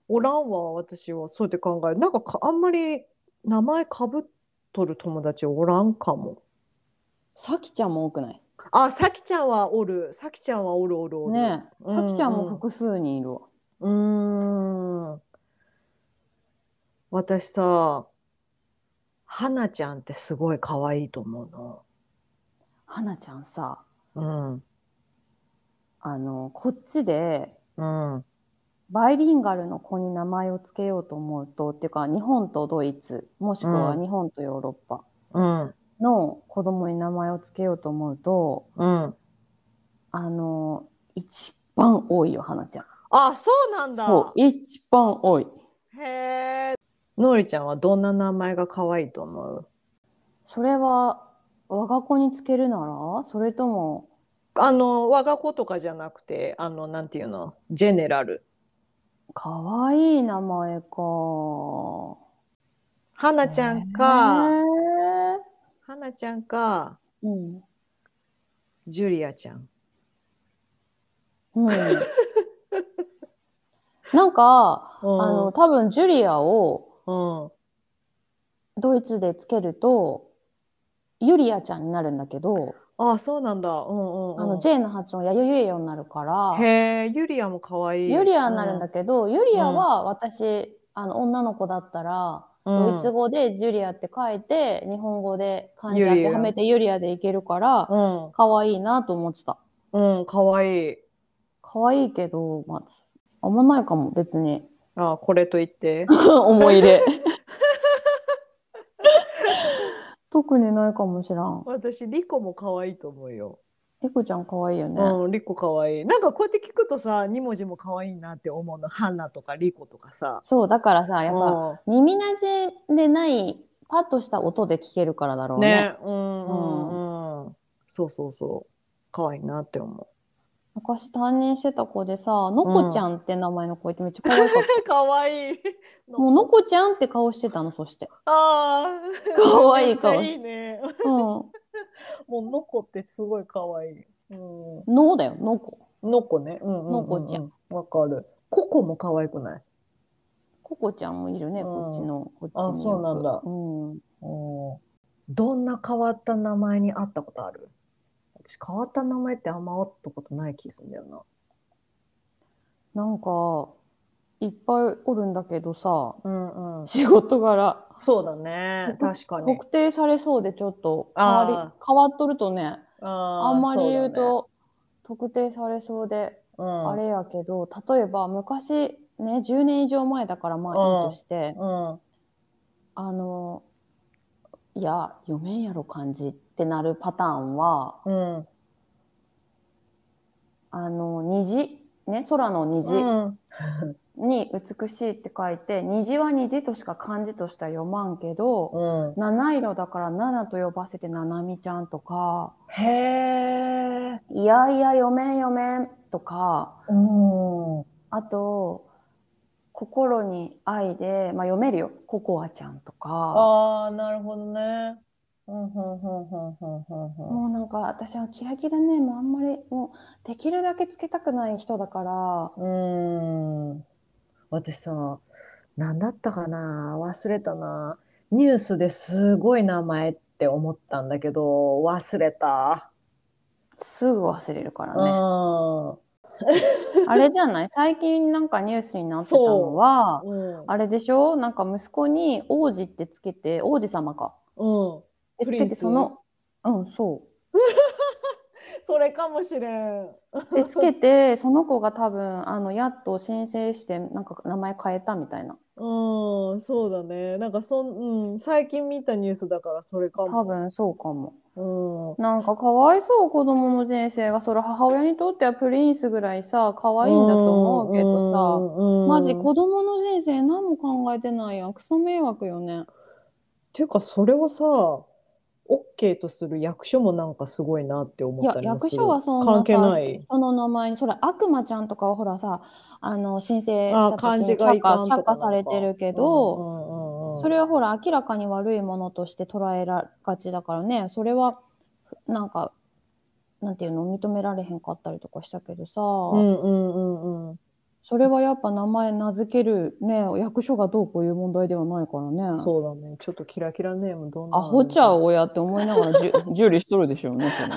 おらんわ、私は。そうやって考える。なんかかあんまり名前かぶっとる友達おらんかも。さきちゃんも多くない？あ、さきちゃんはおる。さきちゃんはおるおるおる。ねさきちゃんも複数人いるわ。うーん。私さ、花ちゃんってすごい可愛いと思うの。はなちゃんさ、うん。あの、こっちで、うん。バイリンガルの子に名前を付けようと思うと、っていうか、日本とドイツ、もしくはうん日本とヨーロッパうん。の子供に名前を付けようと思うと、うん。あの、一番多いよ、はなちゃん。あ、そうなんだ。そう、一番多い。へえ。のりちゃんはどんな名前が可愛いと思う？それは、我が子につけるなら？それとも、あの、我が子とかじゃなくて、あの、なんていうの、ジェネラル。かわいい名前か。はなちゃんか、へはなちゃんか、ーうん。ジュリアちゃん。うん。なんか、うんあの、多分ジュリアをうん。ドイツでつけると、ユリアちゃんになるんだけど、あ、そうなんだ。うんうんうん。あの、J の発音やゆゆえよになるから、へえ、ユリアも可愛い。ユリアになるんだけど、ユリアは私、あの、女の子だったら、うんドイツ語でジュリアって書いて、日本語で漢字当てはめてユリアでいけるから、うん。可愛いなと思ってた。うん、可愛い。可愛いけど、まあ、あんまないかも、別に。あ、これと言って。思い出。特にないかもしらん。私、リコも可愛いと思うよ。リコちゃん可愛いよね。うん、リコかわいい。なんかこうやって聞くとさ、2文字も可愛いなって思うの。ハンナとかリコとかさ。そう、だからさ、やっぱぱ耳なじでない、パッとした音で聞けるからだろうね。ね。うんうんうん。そうそうそう。可愛いなって思う。昔担任してた子でさ、のこちゃんって名前の子いてめっちゃ可愛かっ 可愛い。た。もうのこちゃんって顔してたの、そして。ああ。可愛い顔いいね。うん。もうのこってすごい可愛い。うん。のだよ、のこ。のこね。うんうんのこちゃん。わかる。ココも可愛くない？ここちゃんもいるね、うんこっちの。こっちあくそうなんだうん。うんどんな変わった名前に会ったことある？私変わった名前ってあんま会ったことない気するんだよな。なんか、いっぱいおるんだけどさ、うんうん。仕事柄。そうだね。確かに。特定されそうでちょっと変わりあ変わっとるとねああんまり言うそと特定されそうでうだね、あれやけど、例えば昔ね10年以上前だからまあいいとして、うん。うん。あのいや読めんやろ漢字ってなるパターンはうん。あの虹？ね？空の虹うん。に美しいって書いて、虹は虹としか漢字としては読まんけど、うん。七色だから七と呼ばせてななみちゃんとかへえ。いやいや読めん読めんとかうん。あと、心に愛で、まあ、読めるよ。ココアちゃんとか。ああ、なるほどね。うん、うん、うん、うん、うん、うん。もうなんか私はキラキラネームあんまりもうできるだけつけたくない人だから、うーん。私さ、何だったかな忘れたな。ニュースですごい名前って思ったんだけど、忘れた。すぐ忘れるからうね。ん。あれじゃない？最近なんかニュースになってたのは、うん。あれでしょ？なんか息子に王子ってつけて、王子様か。うん。でつけてその、うん、そ それかもしれん。う。で、つけて、その子が多分、あの、やっと申請して、なんか名前変えたみたいな。うん、そうだね。なんかそん、うん、最近見たニュースだからそれかも。多分そうかも。うん。なんかかわいそう、子供の人生が。それ母親にとってはプリンスぐらいさ、可愛いんだと思うけどさ、うん、マジうん子供の人生何も考えてないやん。クソ迷惑よね。ていうか、それをさ、OK とする役所もなんかすごいなって思った、り。役所はそんな関係さない。その名前に、それ悪魔ちゃんとかはほらさ、あの、申請あした時に却下却下されてるけど、うんうん、それはほら明らかに悪いものとして捉えらがちだからね、それはなんか、なんていうの、認められへんかったりとかしたけどさ、うんうんうんうん。それはやっぱ名前名付けるね、役所がどうこういう問題ではないからね。そうだね。ちょっとキラキラネームどんなアホちゃう親って思いながらじゅ 受理しとるでしょうね、それね。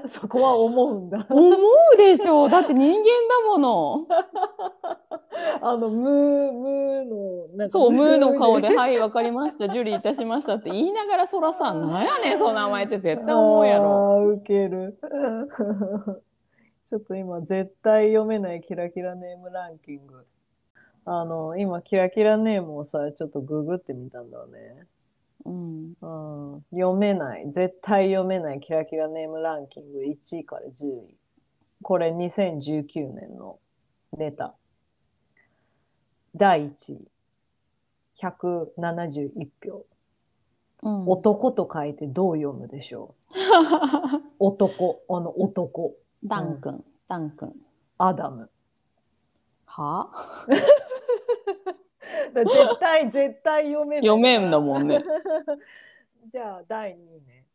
そこは思うんだ。思うでしょう。だって人間だもの。あの、ムー、ムーの、なんかそう、ムーの顔で、ねはい、わかりました、受理いたしましたって言いながら、そらさ、なんやねん、その名前って絶対思うやろ。あーウケる。ちょっと今、絶対読めないキラキラネームランキング。あの、今、キラキラネームをさ、ちょっとググってみたんだよね。うん。うん、読めない、絶対読めないキラキラネームランキング1位から10位。これ2019年のネタ。第1位。171票。うん、男と書いてどう読むでしょう？男、あの男、ダン君、ダン君。アダム。は？絶対、絶対読めない。読めんだもんね。じゃあ、第2位ね。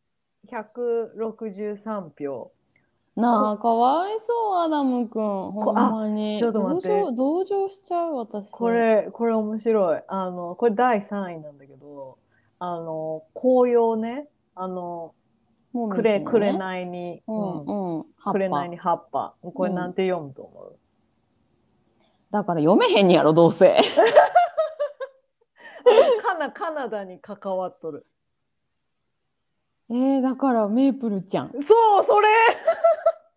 163票。なあ、かわいそう、アダム君。ほんまに。ちょっと待って同情同情しちゃう、私。これ、これ面白い。あの、これ第3位なんだけど、あの、紅葉ね。あの、くれ、くれないに、くれないぱ。に葉っぱ。これなんて読むと思う、だから読めへんやろ、どうせ。カナ、カナダに関わっとる。えー、だからメープルちゃん。そう、それ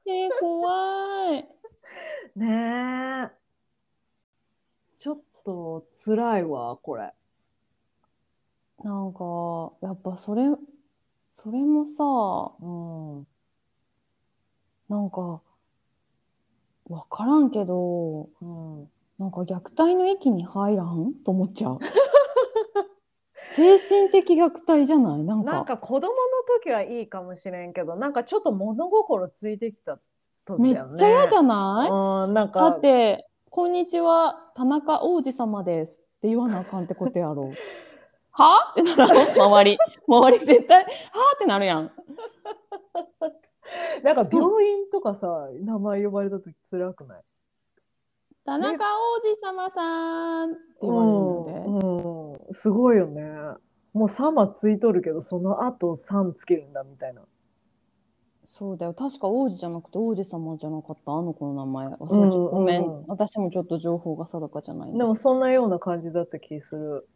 えー、怖い。ねえ。ちょっと辛いわ、これ。なんか、やっぱそれ、それもさ、うん。なんか、わからんけど、うん。なんか虐待の域に入らん？と思っちゃう。精神的虐待じゃない？なんかなんか子供の時はいいかもしれんけど、なんかちょっと物心ついてきた時めっだよね。ちゃ嫌じゃない、うん、なんだかっ、て「こんにちは田中王子様です」って言わなあかんってことやろ。は？ってなる 周り。周り絶対「は？ってなるやん。なんか病院とかさ、名前呼ばれた時辛くない？田中王子様さんって言われるので。うん、うん、すごいよね。もう様ついとるけど、その後さんつけるんだみたいな。そうだよ。確か王子じゃなくて王子様じゃなかった？あの子の名前。忘れちゃった、ごめん、うんうん。私もちょっと情報が定かじゃないでもそんなような感じだった気する。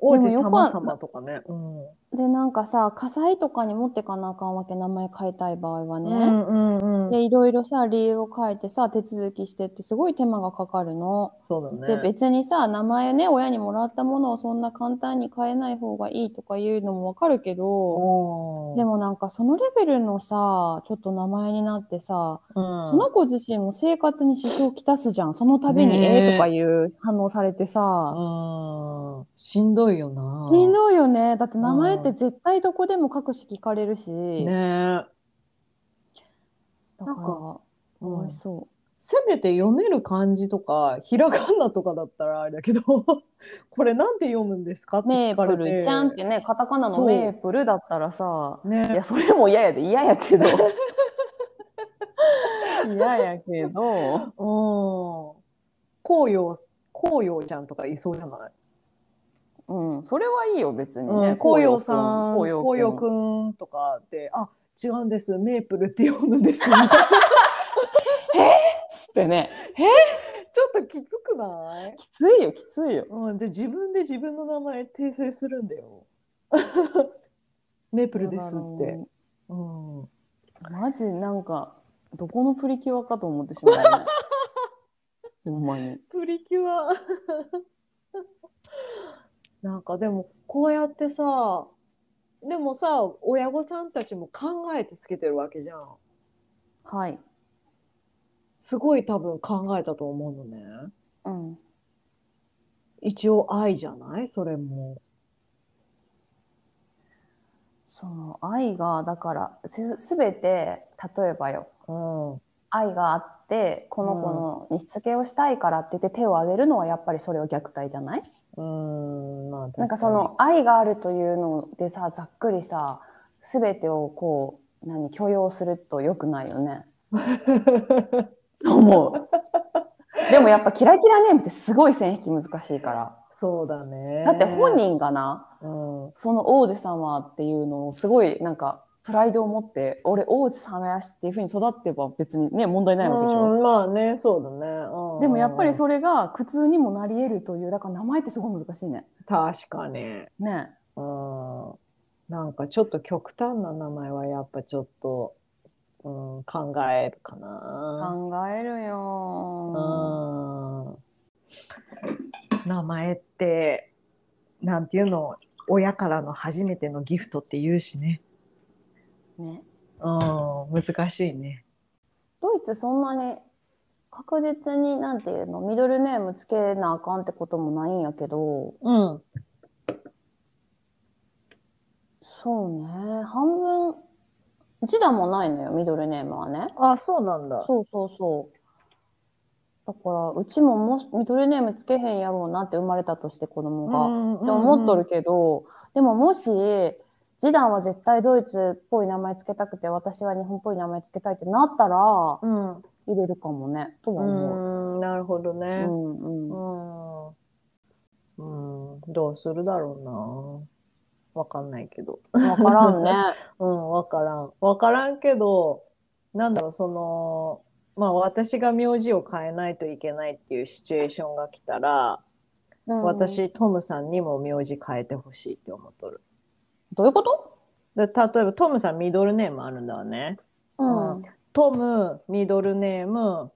王子様様とかね。うん。でなんかさ火災とかに持ってかなあかんわけ名前変えたい場合はね、うんうんうん。でいろいろさ理由を書いてさ手続きしてってすごい手間がかかるの。そうだね。で別にさ名前ね親にもらったものをそんな簡単に変えない方がいいとかいうのもわかるけど、でもなんかそのレベルのさちょっと名前になってさ、うん、その子自身も生活に支障をきたすじゃんその度にええとかいう反応されてさ、うん。しんどいよな。しんどいよねだって名前って絶対どこでも書くし聞かれるし、ねなんかかわいそう。せめて読める漢字とか、ひらがなとかだったらあれだけど、これなんて読むんですかってメー。プルちゃんってね、カタカナのメープルだったらさ、いねや、それも嫌やで、嫌やけど。嫌やけど、うん。紅葉、紅葉ちゃんとかいそうじゃない？うん、それはいいよ、別にうんね。紅葉さん、紅葉くん。とかで、あ、違うんです、メープルって読むんです、みたいな。つってね、ちょっときつくない？きついよ、きついよ。うん、で、自分で自分の名前訂正するんだよ。メープルですって。うん。マジ、なんか、どこのプリキュアかと思ってしまうね。ほんまに。プリキュア。なんかでもこうやってさでもさ親御さんたちも考えてつけてるわけじゃん。はい。すごい多分考えたと思うのね。うん。一応愛じゃない？それも。その愛が、だから、すすべて、例えばよ、うん。愛があって、この子のにしつけをしたいからって言って手を挙げるのはやっぱりそれは虐待じゃない？うんまあなんかその愛があるというのでさ、ざっくりさ、すべてをこう、何、許容すると良くないよね。思う。でもやっぱキラキラネームってすごい線引き難しいから。そうだねだって本、人がな、うん、その王子様っていうのをすごいなんか、プライドを持って、俺王子様やしっていうふうに育ってば別にね、問題ないわけでしょ。うんまあねそうだね、うんでもやっぱりそれが苦痛にもなり得るという、だから名前ってすごい難しいね。確かにね。うんなんかちょっと極端な名前はやっぱちょっと、うん、考えるかな。考えるようん名前って、なんていうの、親からの初めてのギフトって言うしね。ね。うん、難しいね。ドイツそんなに確実になんていうの、ミドルネームつけなあかんってこともないんやけど、うん。そうね、半分、一段もないのよ、ミドルネームはね。あ、そうなんだ。そうそうそう。だから、うちももしミドルネームつけへんやろうなって生まれたとして子供が。うんって思っとるけど、でももし、次男は絶対ドイツっぽい名前つけたくて、私は日本っぽい名前つけたいってなったら、うん。入れるかもね、とは思う。うん、なるほどうね。んうんうん。うん、どうするだろうな。わかんないけど。わからんね。うん、わからん。わからんけど、なんだろう、その、まあ私が名字を変えないといけないっていうシチュエーションが来たら、うん、私、トムさんにも名字変えてほしいって思っとる。どういうこと？で例えば、トムさんミドルネームあるんだわね。うん。うんトム、ミドルネーム、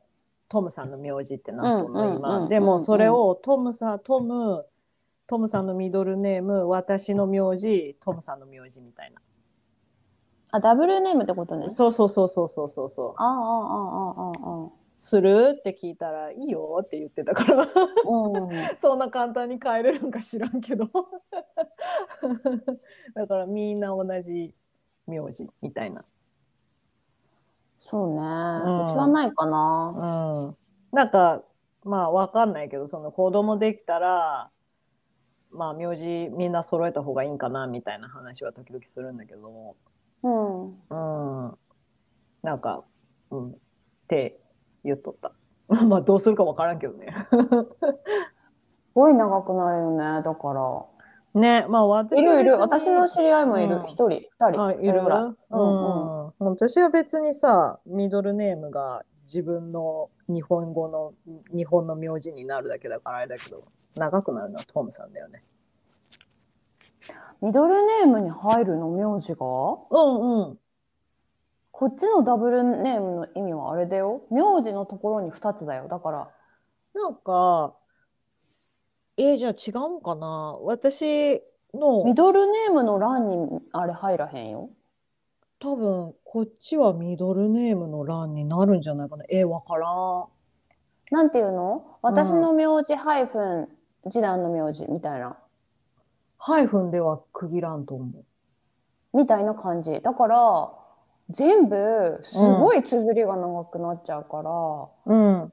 トムさんの名字ってなっとるの、今。でも、それをトムさん、トム、トムさんのミドルネーム、私の名字、トムさんの名字みたいな。あ、ダブルネームってことね。そうそうそうそうそうそうそう。ああ、ああ、ああ、ああ。する？って聞いたら、いいよって言ってたから。うん。そんな簡単に変えれるんか知らんけど。だからみんな同じ名字みたいな。そうね。うちんはないかな。うん。なんか、まあわかんないけど、その子供できたら、まあ名字みんな揃えた方がいいんかなみたいな話は時々するんだけど、うん。うん。なんか、うん。って言っとった。まあどうするかわからんけどね。すごい長くなるよね。だから。ね、まあ私いるいる。私の知り合いもいるう。ん一人、二人。あ、いるぐらい。ううんん、私は別にさ、ミドルネームが自分の日本語の、日本の名字になるだけだからあれだけど、長くなるのはトムさんだよね。ミドルネームに入るの、名字が？うんうん。こっちのダブルネームの意味はあれだよ。名字のところに二つだよ。だから。なんか、えーじゃあ違うんかな私のミ、ドルネームの欄にあれ入らへんよ。多分こっちはミドルネームの欄になるんじゃないかな。えーわからん。なんていうの？私の名字ハイフン、次男の名字みたいな。ハイフンでは区切らんと思う。みたいな感じ。だから、全部、すごい綴りが長くなっちゃうから、うん。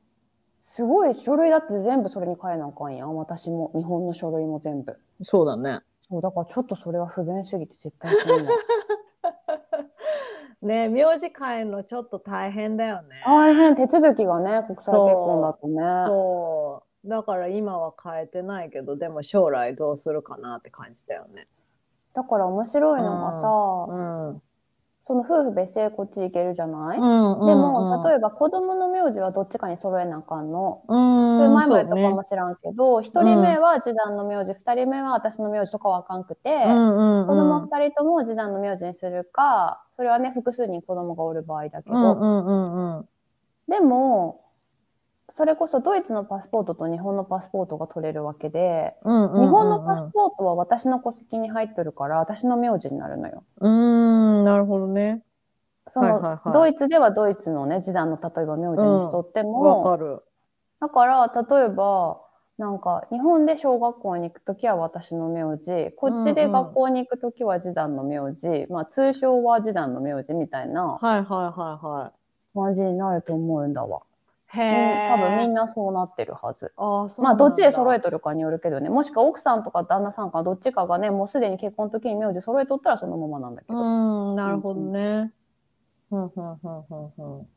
すごい書類だって全部それに変えなあかんやん。私も、日本の書類も全部。そうだね。そう、だからちょっとそれは不便すぎて絶対しない。ね名字変えるのちょっと大変だよね。大変、手続きがね、国際結婚だとね。そう。だから今は変えてないけど、でも将来どうするかなって感じだよね。だから面白いのがさ、うん。その夫婦別姓こっち行けるじゃない、ででも、例ええば子供の名字はどっちかに揃えなあかんの。ば、うん、それ前も言ったかもしらんけど、一、人目は次男の名字、二人目は私の名字とかはあかんくて、ねうんうんうん、子供二人とも次男の名字にするか、それはね、複数人子供がおる場合だけど、うんうんうんうん。でも、それこそドイツのパスポートと日本のパスポートが取れるわけで、うんうんうんうん日本のパスポートは私の戸籍に入ってるから、私の名字になるのよ。うーん、なるほどね。その、はいはいはいドイツではドイツのね、次男の例えば名字にしとっても、わかる。だから、例えば、なんか、日本で小学校に行くときは私の名字、こっちで学校に行くときは次男の名字、まあ、通称は次男の名字みたいなはいはいはいは感じになると思うんだわ。多分みんな。なそうなってるはず。ああ、そうまあ、どっちで揃えて。とるかによるけどね、もしくは奥さんとか旦那さんかどっちかがね、もうすでに結婚の時に名字揃えとったらそのままなんだけうど。ん、なるほどね。うん、うん、うん、うん、うん。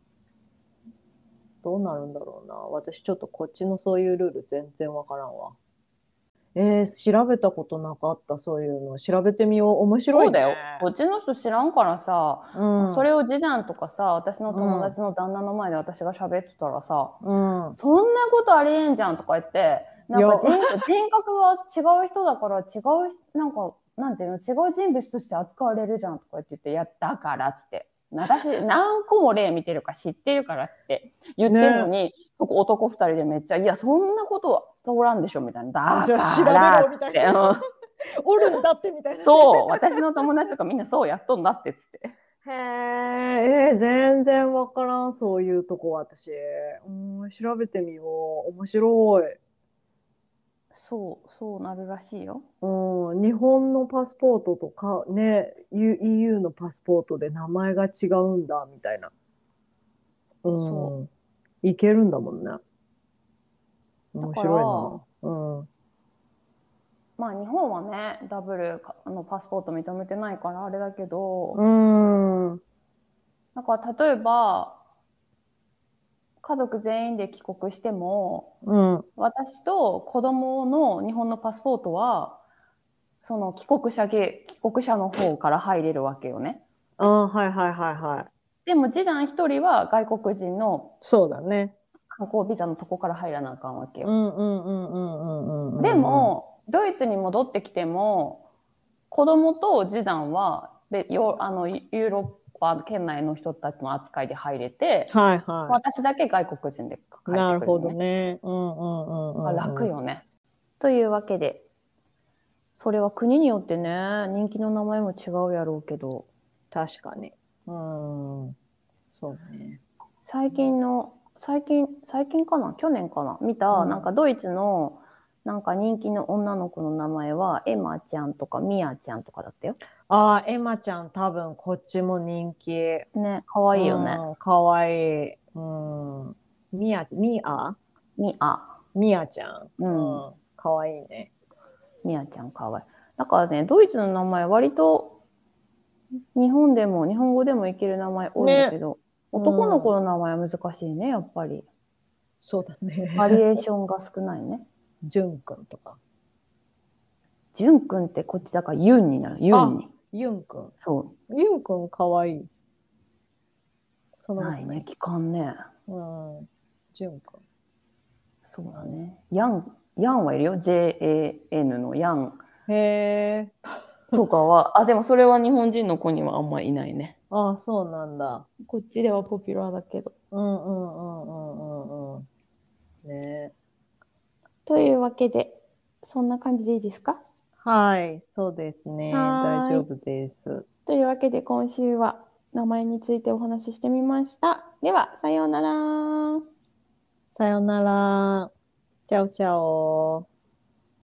どうなるんだろうな。私ちょっとこっちのそういうルール全然わからんわ。えー、調べたことなかった、そういうの。調べてみよう。面白いね。そうだよ。こっちの人知らんからさ、うん。それを次男とかさ、私の友達の旦那の前で私が喋ってたらさ、うん。そんなことありえんじゃんとか言って、なんか人人格が違う人だから違う、なんか、なんていうの、違う人物として扱われるじゃんとか言ってや、だからっつって。私、何個も例見てるか知ってるからって言ってるのに、そこ男二人でめっちゃ、いや、そんなことは通らんでしょみたいな。だからじゃあ調べろみたいなって おるんだってみたいうんな。そう、私の友達とかみんなそうやっとんだってっつって。へえ、えー全然わからん、そういうとこ私。うん、調べてみよう。面白い。そう、そうなるらしいよ。うん、日本のパスポートとかね、U- EU のパスポートで名前が違うんだ、みたいな。うん。そいけるんだもんね。だ面白いな。うん。まあ日本はね、ダブルかあのパスポート認めてないからあれだけど、うん。なんか例えば、家族全員で帰国しても、うん。私と子供の日本のパスポートは、その帰国者げ、帰国者の方から入れるわけよね。ああ、はいはいはいはい。でも次男一人は外国人のそうだね。観光ビザのとこから入らなあかんわけよ。うんうんうんうんうんうん。で、も、ドイツに戻ってきても、子供と次男は、でヨあのユーロッパ圏内の人たちの扱いで入れて、はいは私だけ外国人で帰ってくい。る、ね。なるほどね。うんうんうんうん。あ楽。よね。というわけで、それは国によってね、人気の名前も違うやろうけど、確かに。うん。そうね。最近の最近最近かな？去年かな？見た、うんなんかドイツのなんか人気の女の子の名前はエマちゃんとかミアちゃんとかだったよ。ああ、エマちゃん多分こっちも人気。ね可愛いよね。うん。かわいい。うん。ミア、ミア？ミアミアちゃん。うんうん。かわいいね。ミアちゃん可愛い。だからねドイツの名前割と日本でも日本語でもいける名前多いんだけど、ね男の子の名前は難しいねやっぱり。そうだね。バリエーションが少ないね。ジュンくんとか。ジュン君ってこっちだからユンになる。ユンに。ユンくん。そユンくんかわいい。そう。のない？ね。期間ね。うん。ジュンくん。そうだね。ヤン、ヤンはいるよ。J-A-N のヤンへえ。とかは、あ、でもそれは日本人の子にはあんまいないね。ああ、そうなんだ。こっちではポピュラーだけど。うんうんうんうんうんうん。ねというわけで、そんな感じでいいですか？はい、そうですね。大丈夫です。というわけで今週は名前についてお話ししてみました。では、さようなら。さよなら。チャオチャオ。